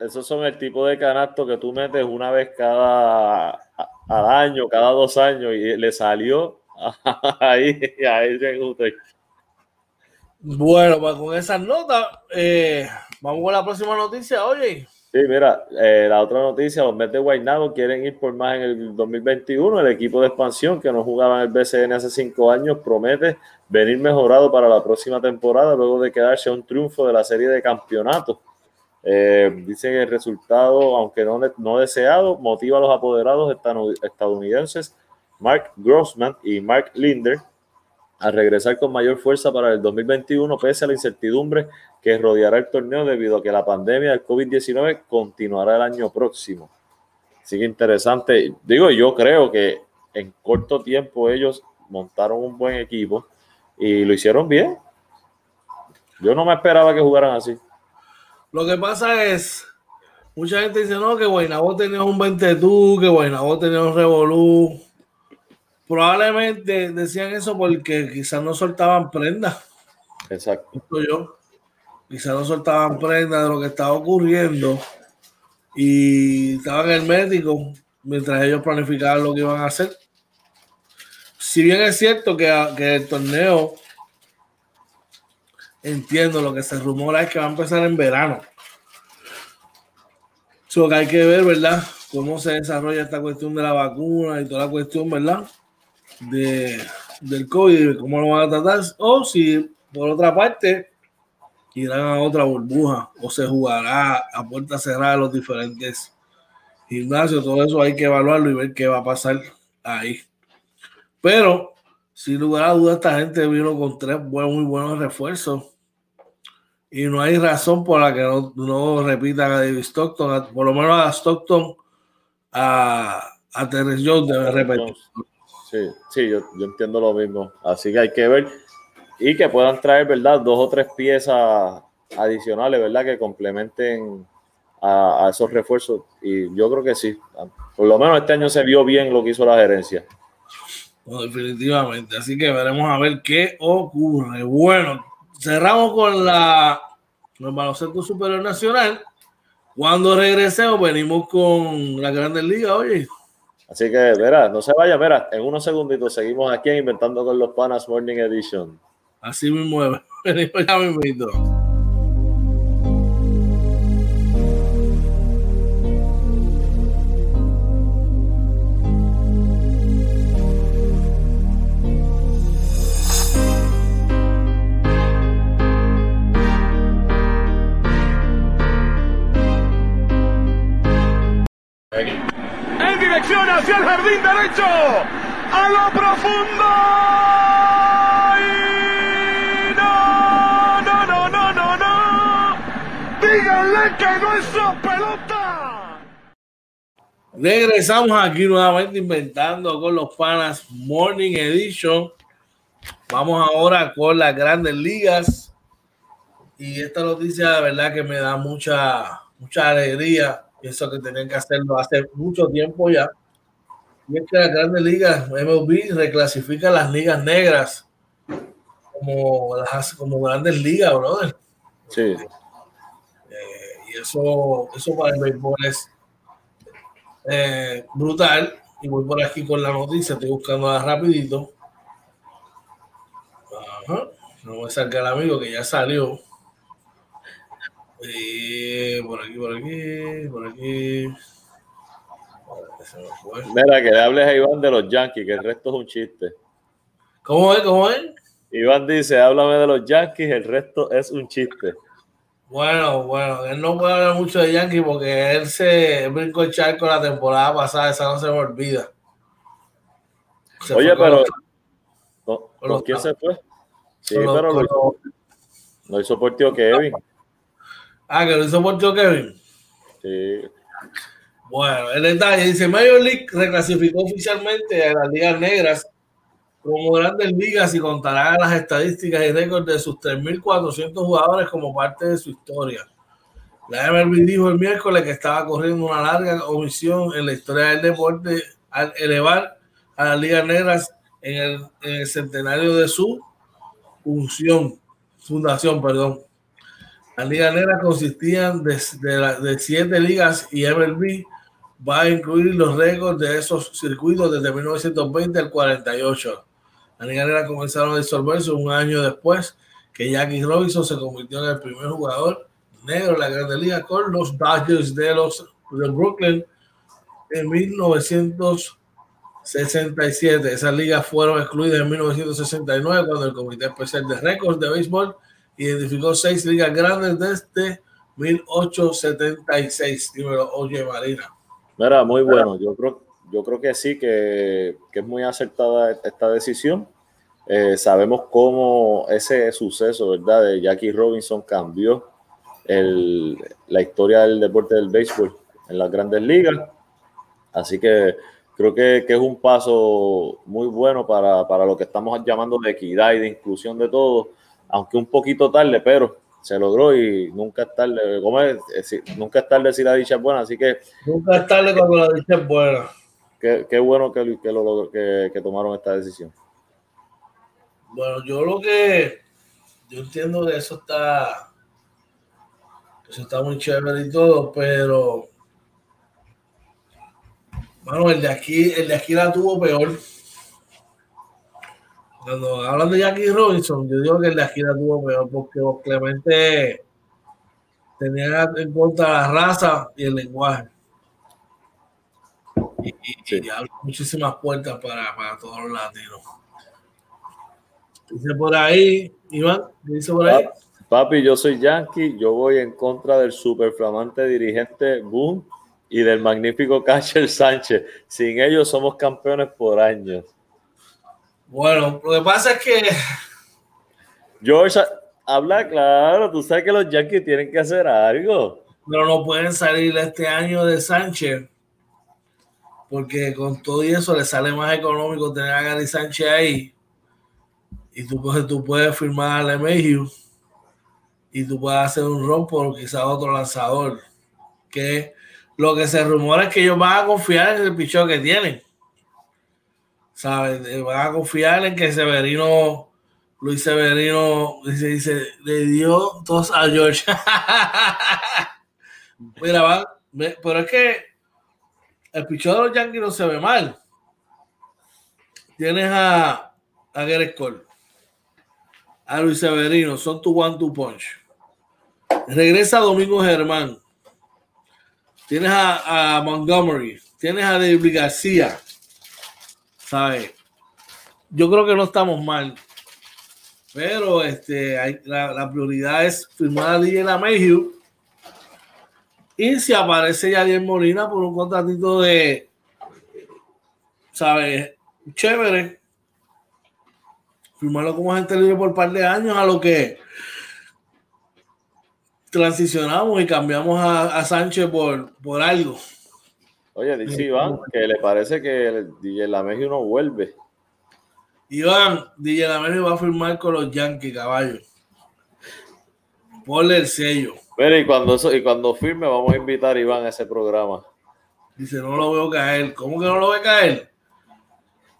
Esos son el tipo de canasto que tú metes una vez cada al año, cada dos años, y le salió ahí, ahí Bueno, pues con esas notas, eh, vamos con la próxima noticia, oye. Sí, mira, eh, la otra noticia, los Mets de Guaynabo quieren ir por más en el 2021. El equipo de expansión que no jugaba en el BCN hace cinco años promete venir mejorado para la próxima temporada luego de quedarse a un triunfo de la serie de campeonatos. Eh, dicen que el resultado, aunque no, no deseado, motiva a los apoderados estadounidenses Mark Grossman y Mark Linder a regresar con mayor fuerza para el 2021 pese a la incertidumbre que rodeará el torneo debido a que la pandemia del COVID-19 continuará el año próximo. Sigue interesante. Digo, yo creo que en corto tiempo ellos montaron un buen equipo y lo hicieron bien. Yo no me esperaba que jugaran así. Lo que pasa es, mucha gente dice, no, que Guaynabo tenía un 20 tú, que Guaynabo tenía un revolú. Probablemente decían eso porque quizás no soltaban prenda. Exacto. yo quizás no soltaban prenda de lo que estaba ocurriendo y estaban médico mientras ellos planificaban lo que iban a hacer. Si bien es cierto que, que el torneo, entiendo, lo que se rumora es que va a empezar en verano. So que hay que ver, ¿verdad? Cómo se desarrolla esta cuestión de la vacuna y toda la cuestión, ¿verdad? De, del COVID, cómo lo van a tratar. O si, por otra parte, irán a otra burbuja o se jugará a puerta cerrada los diferentes gimnasios. Todo eso hay que evaluarlo y ver qué va a pasar ahí. Pero, sin lugar a dudas, esta gente vino con tres muy buenos refuerzos. Y no hay razón por la que no, no repitan a David Stockton, por lo menos a Stockton, a, a Terrence Jones debe repetir. Sí, sí, yo, yo entiendo lo mismo. Así que hay que ver y que puedan traer, ¿verdad? Dos o tres piezas adicionales, ¿verdad? Que complementen a, esos refuerzos. Y yo creo que sí. Por lo menos este año se vio bien lo que hizo la gerencia. definitivamente. Así que veremos a ver qué ocurre. Bueno, cerramos con la el baloncesto superior nacional. Cuando regresemos, venimos con la Grandes Ligas, oye. Así que, verá, no se vaya, verá, en unos segunditos seguimos aquí Inventando con los Panas Morning Edition. Así me mueve. ya me hacia el jardín derecho. A lo profundo. Díganle que no es pelota. Regresamos aquí nuevamente inventando con los panas Morning Edition. Vamos ahora con las grandes ligas. Y esta noticia de verdad que me da mucha, mucha alegría. Pienso que tenían que hacerlo hace mucho tiempo ya. Y es que las grandes ligas, MLB, reclasifica las ligas negras como, las, como grandes ligas, brother. Sí. Eh, y eso, eso para el béisbol es eh, brutal. Y voy por aquí con la noticia, estoy buscando rapidito. Ajá. No voy a sacar el amigo que ya salió. Y por aquí, por aquí, por aquí. Mira, que le hables a Iván de los Yankees, que el resto es un chiste. ¿Cómo es? ¿Cómo es? Iván dice, háblame de los Yankees, el resto es un chiste. Bueno, bueno, él no puede hablar mucho de Yankees porque él se brincó el charco la temporada pasada, esa no se me olvida. Oye, pero ¿con, quién se fue? Sí, pero lo, hizo, lo hizo por tío Kevin. Ah, que lo hizo por tío Kevin. Sí. Bueno, el detalle dice: Major League reclasificó oficialmente a las ligas negras como grandes ligas y contará las estadísticas y récords de sus 3.400 jugadores como parte de su historia. La MLB dijo el miércoles que estaba corriendo una larga omisión en la historia del deporte al elevar a las ligas negras en el, centenario de su fundación, perdón. Las ligas negras de siete ligas y MLB va a incluir los récords de esos circuitos desde 1920 al 48. Las ligas negras comenzaron a disolverse un año después que Jackie Robinson se convirtió en el primer jugador negro de la Grande Liga con los Dodgers de los de Brooklyn en 1967. Esas ligas fueron excluidas en 1969 cuando el Comité Especial de Récords de Béisbol identificó seis ligas grandes desde 1876. Dímelo, oye Marina. Mira, muy bueno. Yo creo, yo creo que sí, que, que es muy acertada esta decisión. Eh, sabemos cómo ese suceso, ¿verdad? De Jackie Robinson cambió el, la historia del deporte del béisbol en las grandes ligas. Así que creo que, que es un paso muy bueno para, para, lo que estamos llamando de equidad y de inclusión de todos, aunque un poquito tarde, pero se logró y nunca es tarde. ¿cómo es? nunca es tarde si la dicha es buena, así que. Nunca es tarde cuando la dicha es buena. Qué, qué bueno que, que, lo, que, que tomaron esta decisión. Bueno, yo lo que yo entiendo que eso está eso está muy chévere y todo, pero bueno, el de aquí, el de aquí la tuvo peor. Cuando hablan de Jackie Robinson, yo digo que el de aquí la tuvo peor porque Clemente tenía en cuenta la raza y el lenguaje. Y, y, muchísimas puertas para, para todos los latinos. Dice por ahí, Iván, dice por ahí? Papi, yo soy Yankee, yo voy en contra del superflamante dirigente Boone y del magnífico catcher Sánchez. Sin ellos somos campeones por años. Bueno, lo que pasa es que. George, habla claro, tú sabes que los Yankees tienen que hacer algo. Pero no pueden salir este año de Sánchez, porque con todo eso le sale más económico tener a Gary Sánchez ahí y tú, puedes, tú puedes firmar a Mayhew y tú puedes hacer un romp por quizás otro lanzador. Que lo que se rumora es que ellos van a confiar en el pichón que tienen. ¿Sabes? Van a confiar en que Severino, Luis Severino, dice, le dio dos a George. Mira, van, pero es que el pichón de los Yankees no se ve mal. Tienes a, a Gareth Cole a Luis Severino, son tu one two punch. Regresa Domingo Germán. Tienes a, Montgomery, tienes a David García. ¿Sabes? Yo creo que no estamos mal. Pero este, la, prioridad es firmar a DJ Mayhew. Y si aparece Yadier Molina por un contratito de, ¿sabes? Chévere, firmarlo como agente libre por un par de años a lo que transicionamos y cambiamos a, Sánchez por, por algo. Oye, dice Iván que le parece que el DJ Lamegio no vuelve. Iván, DJ Lamegio va a firmar con los Yankees, caballo. Ponle el sello. Pero y cuando, y cuando firme, vamos a invitar a Iván a ese programa. Dice, no lo veo caer. ¿Cómo que no lo ve caer?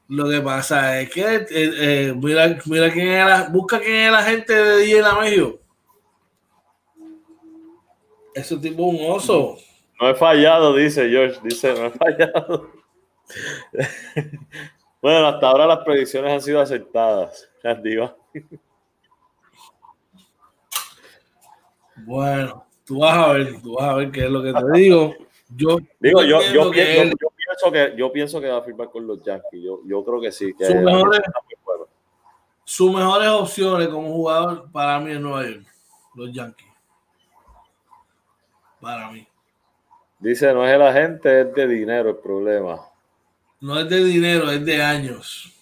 Lo que pasa es que eh, eh, mira, mira quién era, busca quién es la gente de DJ Lamegio. Ese tipo un oso. No he fallado, dice George. Dice, no he fallado. bueno, hasta ahora las predicciones han sido aceptadas. Diva. Bueno, tú vas a ver, tú vas a ver qué es lo que te digo. Yo digo, yo, yo, pienso, yo, pienso, que yo pienso que va a firmar con los Yankees. Yo, yo creo que sí. Que sus, mejores, sus mejores opciones como jugador para mí en Nueva York, los Yankees. Para mí. Dice, no es el agente, es de dinero el problema. No es de dinero, es de años.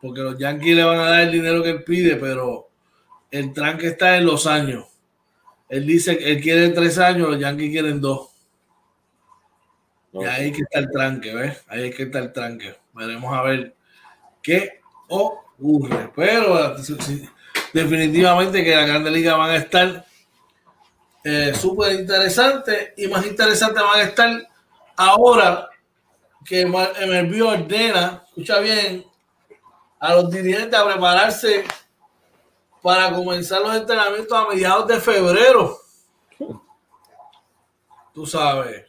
Porque los Yankees le van a dar el dinero que él pide, pero el tranque está en los años. Él dice que él quiere tres años, los Yankees quieren dos. Y ahí que está el tranque, ¿ves? Ahí es que está el tranque. Veremos a ver qué ocurre. Pero definitivamente que la Grande Liga van a estar eh, súper interesante y más interesante van a estar ahora que MLB ordena, escucha bien, a los dirigentes a prepararse para comenzar los entrenamientos a mediados de febrero. Tú sabes.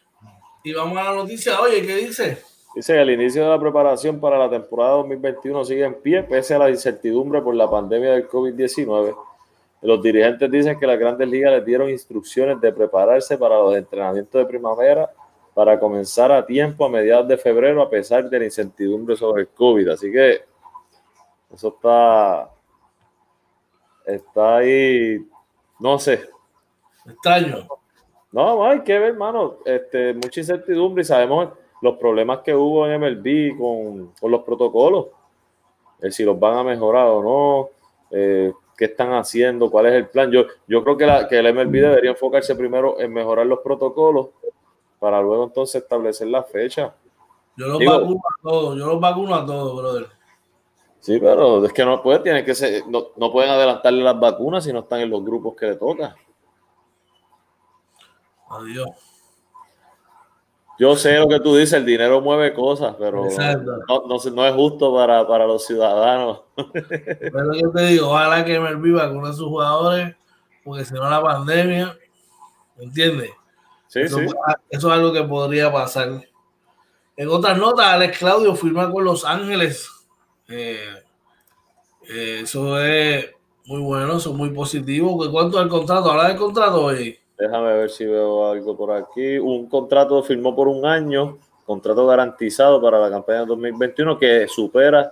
Y vamos a la noticia. Oye, ¿qué dice? Dice que el inicio de la preparación para la temporada 2021 sigue en pie pese a la incertidumbre por la pandemia del COVID-19 los dirigentes dicen que las grandes ligas les dieron instrucciones de prepararse para los entrenamientos de primavera para comenzar a tiempo a mediados de febrero a pesar de la incertidumbre sobre el COVID. Así que eso está, está ahí, no sé. Extraño. No, hay que ver, hermano. Este, mucha incertidumbre y sabemos los problemas que hubo en MLB con, con los protocolos, eh, si los van a mejorar o no. Eh, qué están haciendo, cuál es el plan. Yo, yo creo que, la, que el MLB debería enfocarse primero en mejorar los protocolos para luego entonces establecer la fecha. Yo los vacuno a todos, yo los vacuno a todos, brother. Sí, pero es que no puede, tiene que ser, no, no pueden adelantarle las vacunas si no están en los grupos que le toca. Adiós. Yo sé lo que tú dices, el dinero mueve cosas, pero no, no, es justo para, para los ciudadanos. Pero yo te digo, ojalá que MLB vacune a sus jugadores, porque si no la pandemia, ¿me entiendes? Sí, eso, sí. eso es algo que podría pasar. En otras notas, Alex Claudio firma con Los Ángeles. Eh, eh, eso es muy bueno, eso es muy positivo. ¿Cuánto es el contrato? ¿Habla del contrato hoy? Déjame ver si veo algo por aquí. Un contrato firmó por un año, contrato garantizado para la campaña 2021 que supera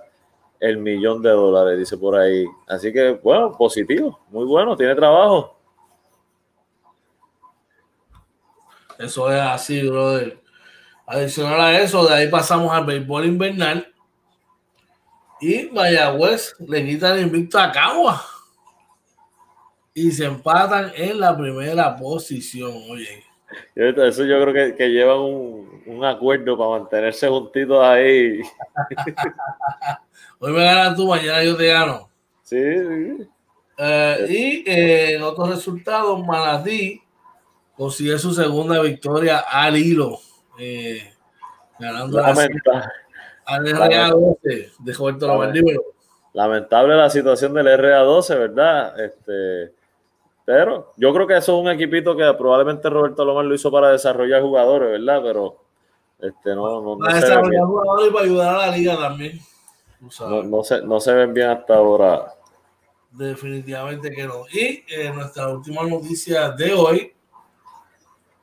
el millón de dólares, dice por ahí. Así que, bueno, positivo, muy bueno, tiene trabajo. Eso es así, brother. Adicional a eso, de ahí pasamos al béisbol invernal. Y Mayagüez le quita el invicto a Cagua y se empatan en la primera posición. Oye. Eso yo creo que, que llevan un, un, acuerdo para mantenerse juntitos ahí. Hoy me ganas tú, mañana yo te gano. Sí, sí. Eh, y eh, en otros resultados, Manatí consigue su segunda victoria al hilo, eh, ganando la al RA12 de Roberto. Lamentable la situación del RA12, ¿verdad? Este, pero yo creo que eso es un equipito que probablemente Roberto Lomar lo hizo para desarrollar jugadores, ¿verdad? Pero este, no, no, para desarrollar jugadores y para ayudar a la liga también. No, no, se, no se ven bien hasta ahora. Definitivamente que no. Y eh, nuestra última noticia de hoy.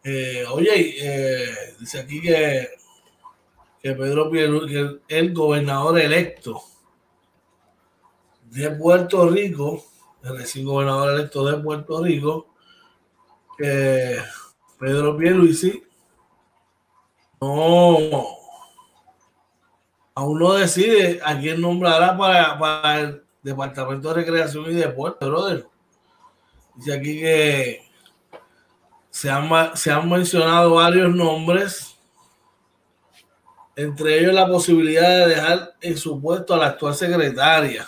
Eh, oye, eh, dice aquí que, que Pedro Pierluisi, el gobernador electo de Puerto Rico, el recién gobernador electo de Puerto Rico, que Pedro Pierluisi no aún no decide a quién nombrará para, para el Departamento de Recreación y Deporte, brother. Dice aquí que se han, se han mencionado varios nombres entre ellos la posibilidad de dejar en su puesto a la actual secretaria.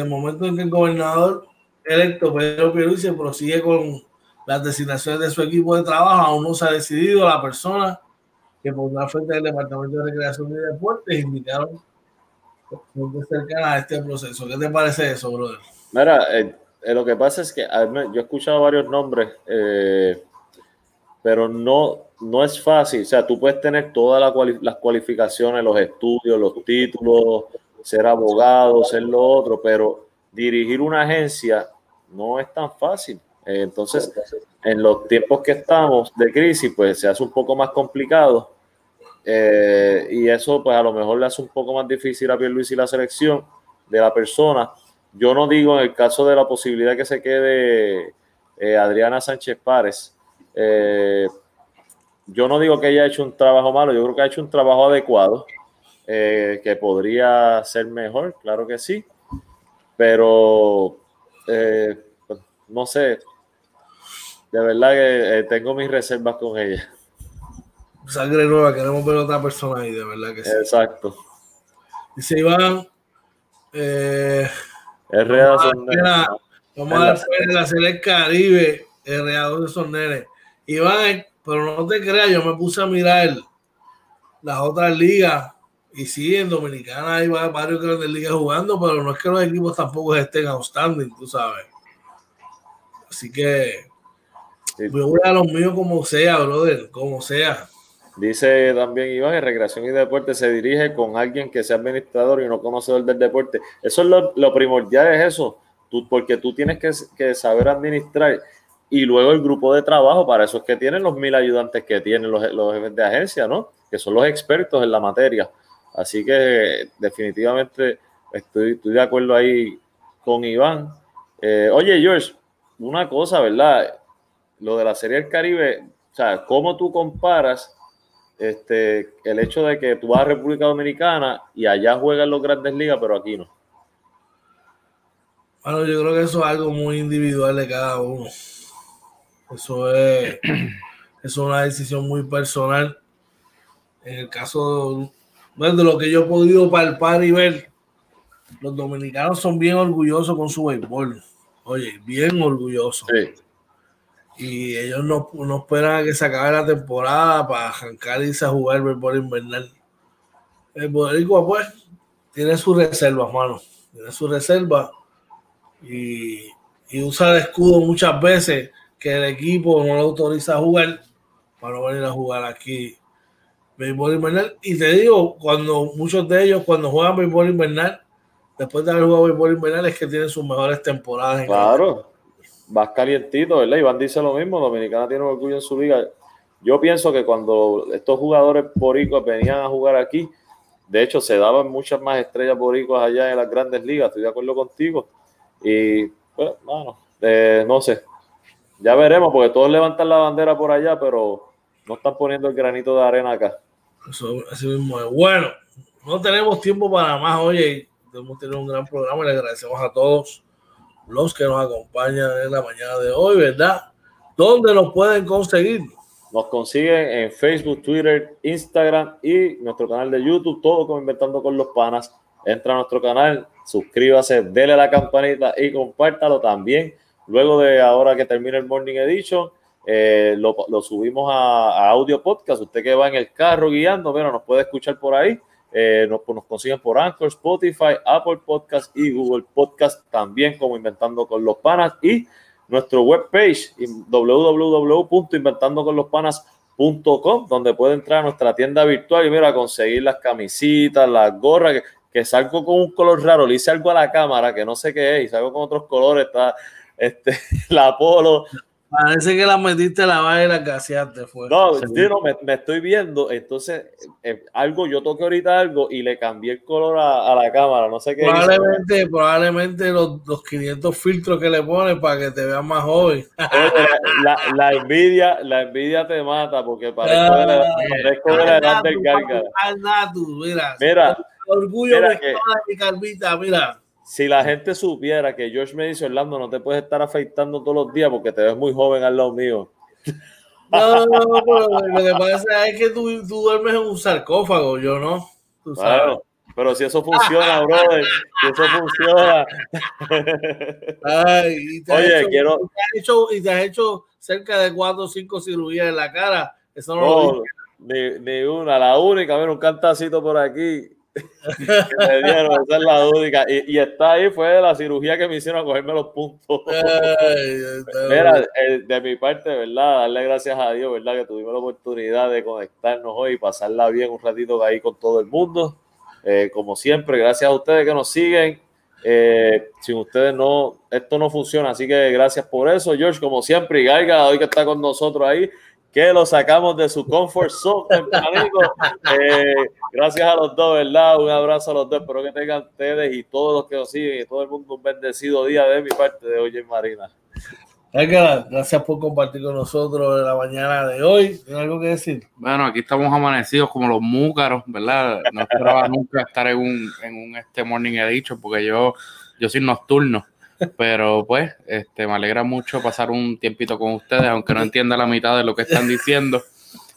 El momento en que el gobernador electo Pedro Pierluisi prosigue con las designaciones de su equipo de trabajo, aún no se ha decidido la persona que pondrá frente al Departamento de Recreación y Deportes, indicaron muy cercana a este proceso. ¿Qué te parece eso, brother? Mira, eh, eh, lo que pasa es que yo he escuchado varios nombres, eh, pero no, no es fácil. O sea, tú puedes tener todas las cualificaciones, los estudios, los títulos, ser abogado, ser lo otro, pero dirigir una agencia no es tan fácil. Eh, entonces, en los tiempos que estamos de crisis, pues se hace un poco más complicado. Eh, y eso, pues a lo mejor le hace un poco más difícil a y la selección de la persona. Yo no digo en el caso de la posibilidad que se quede eh, Adriana Sánchez Párez, yo no digo que ella ha hecho un trabajo malo, yo creo que ha hecho un trabajo adecuado, eh, que podría ser mejor, claro que sí, pero eh, pues, no sé, de verdad que eh, tengo mis reservas con ella. Sangre nueva, queremos ver a otra persona ahí, de verdad que sí. Exacto. Dice Iván, eh, vamos, a, vamos a ver la serie Caribe, R.A. de son nenes. Iván, pero no te creas, yo me puse a mirar las otras ligas y sí, en Dominicana hay varios grandes ligas jugando, pero no es que los equipos tampoco estén outstanding, tú sabes. Así que voy a los míos como sea, brother, como sea. Dice también Iván, en recreación y deporte se dirige con alguien que sea administrador y no conocedor del deporte. Eso es lo, primordial, es eso, tú, porque tú tienes que, que saber administrar y luego el grupo de trabajo, para eso es que tienen los mil ayudantes que tienen los, los jefes de agencia, ¿no? Que son los expertos en la materia. Así que definitivamente estoy, de acuerdo ahí con Iván. Eh, oye, George, una cosa, ¿verdad? Lo de la Serie del Caribe, o sea, ¿cómo tú comparas este, el hecho de que tú vas a República Dominicana y allá juegan los grandes ligas, pero aquí no? Bueno, yo creo que eso es algo muy individual de cada uno. Eso es, es una decisión muy personal. En el caso de lo que yo he podido palpar y ver, los dominicanos son bien orgullosos con su béisbol. Oye, bien orgullosos. Y ellos no, no, esperan a que se acabe la temporada para arrancar y irse a jugar el béisbol invernal. El Boricua, pues, tiene sus reservas, mano. Tiene sus reservas. Y, y usa el escudo muchas veces que el equipo no lo autoriza a jugar para no venir a jugar aquí béisbol invernal. Y te digo, cuando muchos de ellos, cuando juegan béisbol invernal, después de haber jugado béisbol invernal, es que tienen sus mejores temporadas. claro, vas calientito, ¿verdad? Iván dice lo mismo, Dominicana tiene orgullo en su liga. Yo pienso que cuando estos jugadores boricos venían a jugar aquí, de hecho se daban muchas más estrellas boricos allá en las grandes ligas, estoy de acuerdo contigo. Y, bueno, eh, no sé, ya veremos, porque todos levantan la bandera por allá, pero no están poniendo el granito de arena acá. Eso, así mismo es. Bueno, no tenemos tiempo para más. Oye, hemos tenido un gran programa y le agradecemos a todos los que nos acompañan en la mañana de hoy, ¿verdad? ¿Dónde nos pueden conseguir? Nos consiguen en Facebook, Twitter, Instagram y nuestro canal de YouTube, todo como Inventando con los Panas. Entra a nuestro canal, suscríbase, dele a la campanita y compártalo también Luego de ahora que termine el Morning Edition, eh, lo, subimos a, audio podcast. Usted que va en el carro guiando, bueno, nos puede escuchar por ahí. Eh, nos, nos, consiguen por Anchor, Spotify, Apple Podcast y Google Podcast también, como Inventando con los Panas. Y nuestro webpage www.inventandoconlospanas.com, donde puede entrar a nuestra tienda virtual y mira, conseguir las camisitas, las gorras, que, que salgo con un color raro, le hice algo a la cámara que no sé qué es, y salgo con otros colores, está este, la Polo. Parece que la metiste la vaina y la gaseaste. Fue. No, no me, estoy viendo. Entonces, eh, algo, yo toqué ahorita algo y le cambié el color a, la cámara. No sé qué. Probablemente, probablemente los, los, 500 filtros que le pones para que te veas más joven. la, la, envidia, la envidia te mata porque parezco de la, parezco de la edad del Mira, mira, orgullo de mi calvita, mira si la gente supiera que George me dice, Orlando, no te puedes estar afeitando todos los días porque te ves muy joven al lado mío. No, no, no, lo que pasa es que tú, tú duermes en un sarcófago, yo no. Tú sabes. pero si eso funciona, brother, si eso funciona. Ay, y te Oye, hecho, quiero. Y te, has hecho, y te has hecho cerca de cuatro o cinco cirugías en la cara. Eso no, no lo ni, ni, una, la única, mira, un cantacito por aquí me dieron, esa es la única. Y, y, está ahí, fue la cirugía que me hicieron a cogerme los puntos. Mira, eh, de mi parte, ¿verdad? Darle gracias a Dios, ¿verdad? Que tuvimos la oportunidad de conectarnos hoy y pasarla bien un ratito ahí con todo el mundo. Eh, como siempre, gracias a ustedes que nos siguen. Eh, sin ustedes no, esto no funciona, así que gracias por eso, George, como siempre, y Gaiga, hoy que está con nosotros ahí, que lo sacamos de su comfort zone eh, gracias a los dos, ¿verdad? Un abrazo a los dos. Espero que tengan ustedes y todos los que nos siguen y todo el mundo un bendecido día de mi parte de hoy en Marina. Gracias por compartir con nosotros la mañana de hoy. ¿Tienes algo que decir? Bueno, aquí estamos amanecidos como los múcaros, ¿verdad? No esperaba nunca estar en un, en un este morning edition porque yo, yo soy nocturno. Pero pues, este, me alegra mucho pasar un tiempito con ustedes, aunque no entienda la mitad de lo que están diciendo.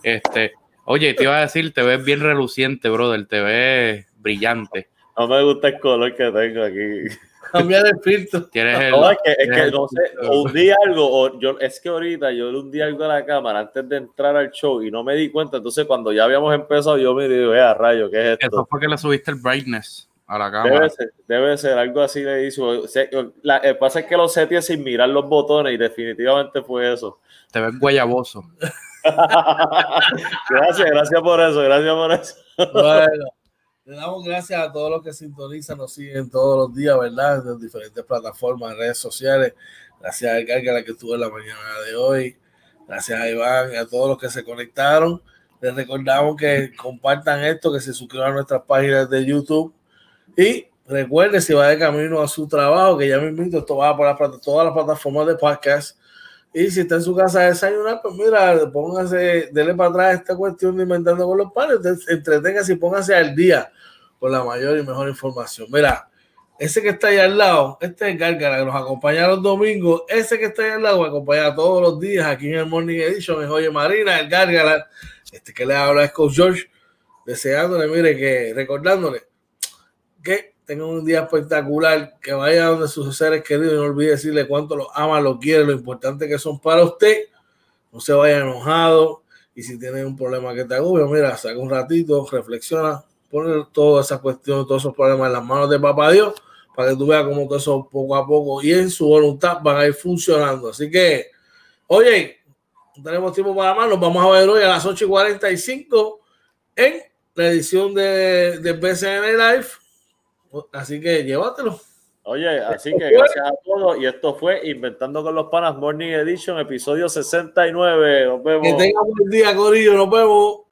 Este, oye, te iba a decir, te ves bien reluciente, brother, te ves brillante. No me gusta el color que tengo aquí. Cambiar el filtro. no, es que, es que no sé, un día algo, o yo, es que ahorita yo le hundí algo a la cámara antes de entrar al show y no me di cuenta. Entonces, cuando ya habíamos empezado, yo me digo, eh, rayo, ¿qué es esto? Eso fue que le subiste el brightness a la cámara. Debe ser, debe ser algo así le hizo. La, el pasa es que lo seteé sin mirar los botones y definitivamente fue eso. Te ves guayaboso. gracias, gracias por eso, gracias por eso. bueno, le damos gracias a todos los que sintonizan, nos siguen todos los días, ¿verdad? En diferentes plataformas, redes sociales. Gracias a la que estuvo en la mañana de hoy. Gracias a Iván y a todos los que se conectaron. Les recordamos que compartan esto, que se suscriban a nuestras páginas de YouTube y recuerde, si va de camino a su trabajo, que ya me invito, esto va para todas las plataformas de podcast. Y si está en su casa a desayunar, pues mira, póngase, dele para atrás esta cuestión de inventando con los padres, entreténgase y póngase al día con la mayor y mejor información. Mira, ese que está ahí al lado, este es Gárgara, que nos acompaña los domingos. Ese que está ahí al lado me acompaña todos los días aquí en el Morning Edition, es Oye Marina, el Gárgara. Este que le habla es Coach George, deseándole, mire, que recordándole que tengan un día espectacular, que vaya donde sus seres queridos y no olvide decirle cuánto los ama, los quiere, lo importante que son para usted. No se vaya enojado y si tiene un problema que te agobia, mira, saca un ratito, reflexiona, pone toda esa cuestión, todos esos problemas en las manos de Papá Dios para que tú veas cómo todo eso poco a poco y en su voluntad van a ir funcionando. Así que, oye, no tenemos tiempo para más, nos vamos a ver hoy a las 8 y 45 en la edición de, de BCN Live Así que llévatelo. Oye, así que gracias a todos. Y esto fue Inventando con los Panas Morning Edition, episodio 69. Nos vemos. Que tengan buen día, Corillo. Nos vemos.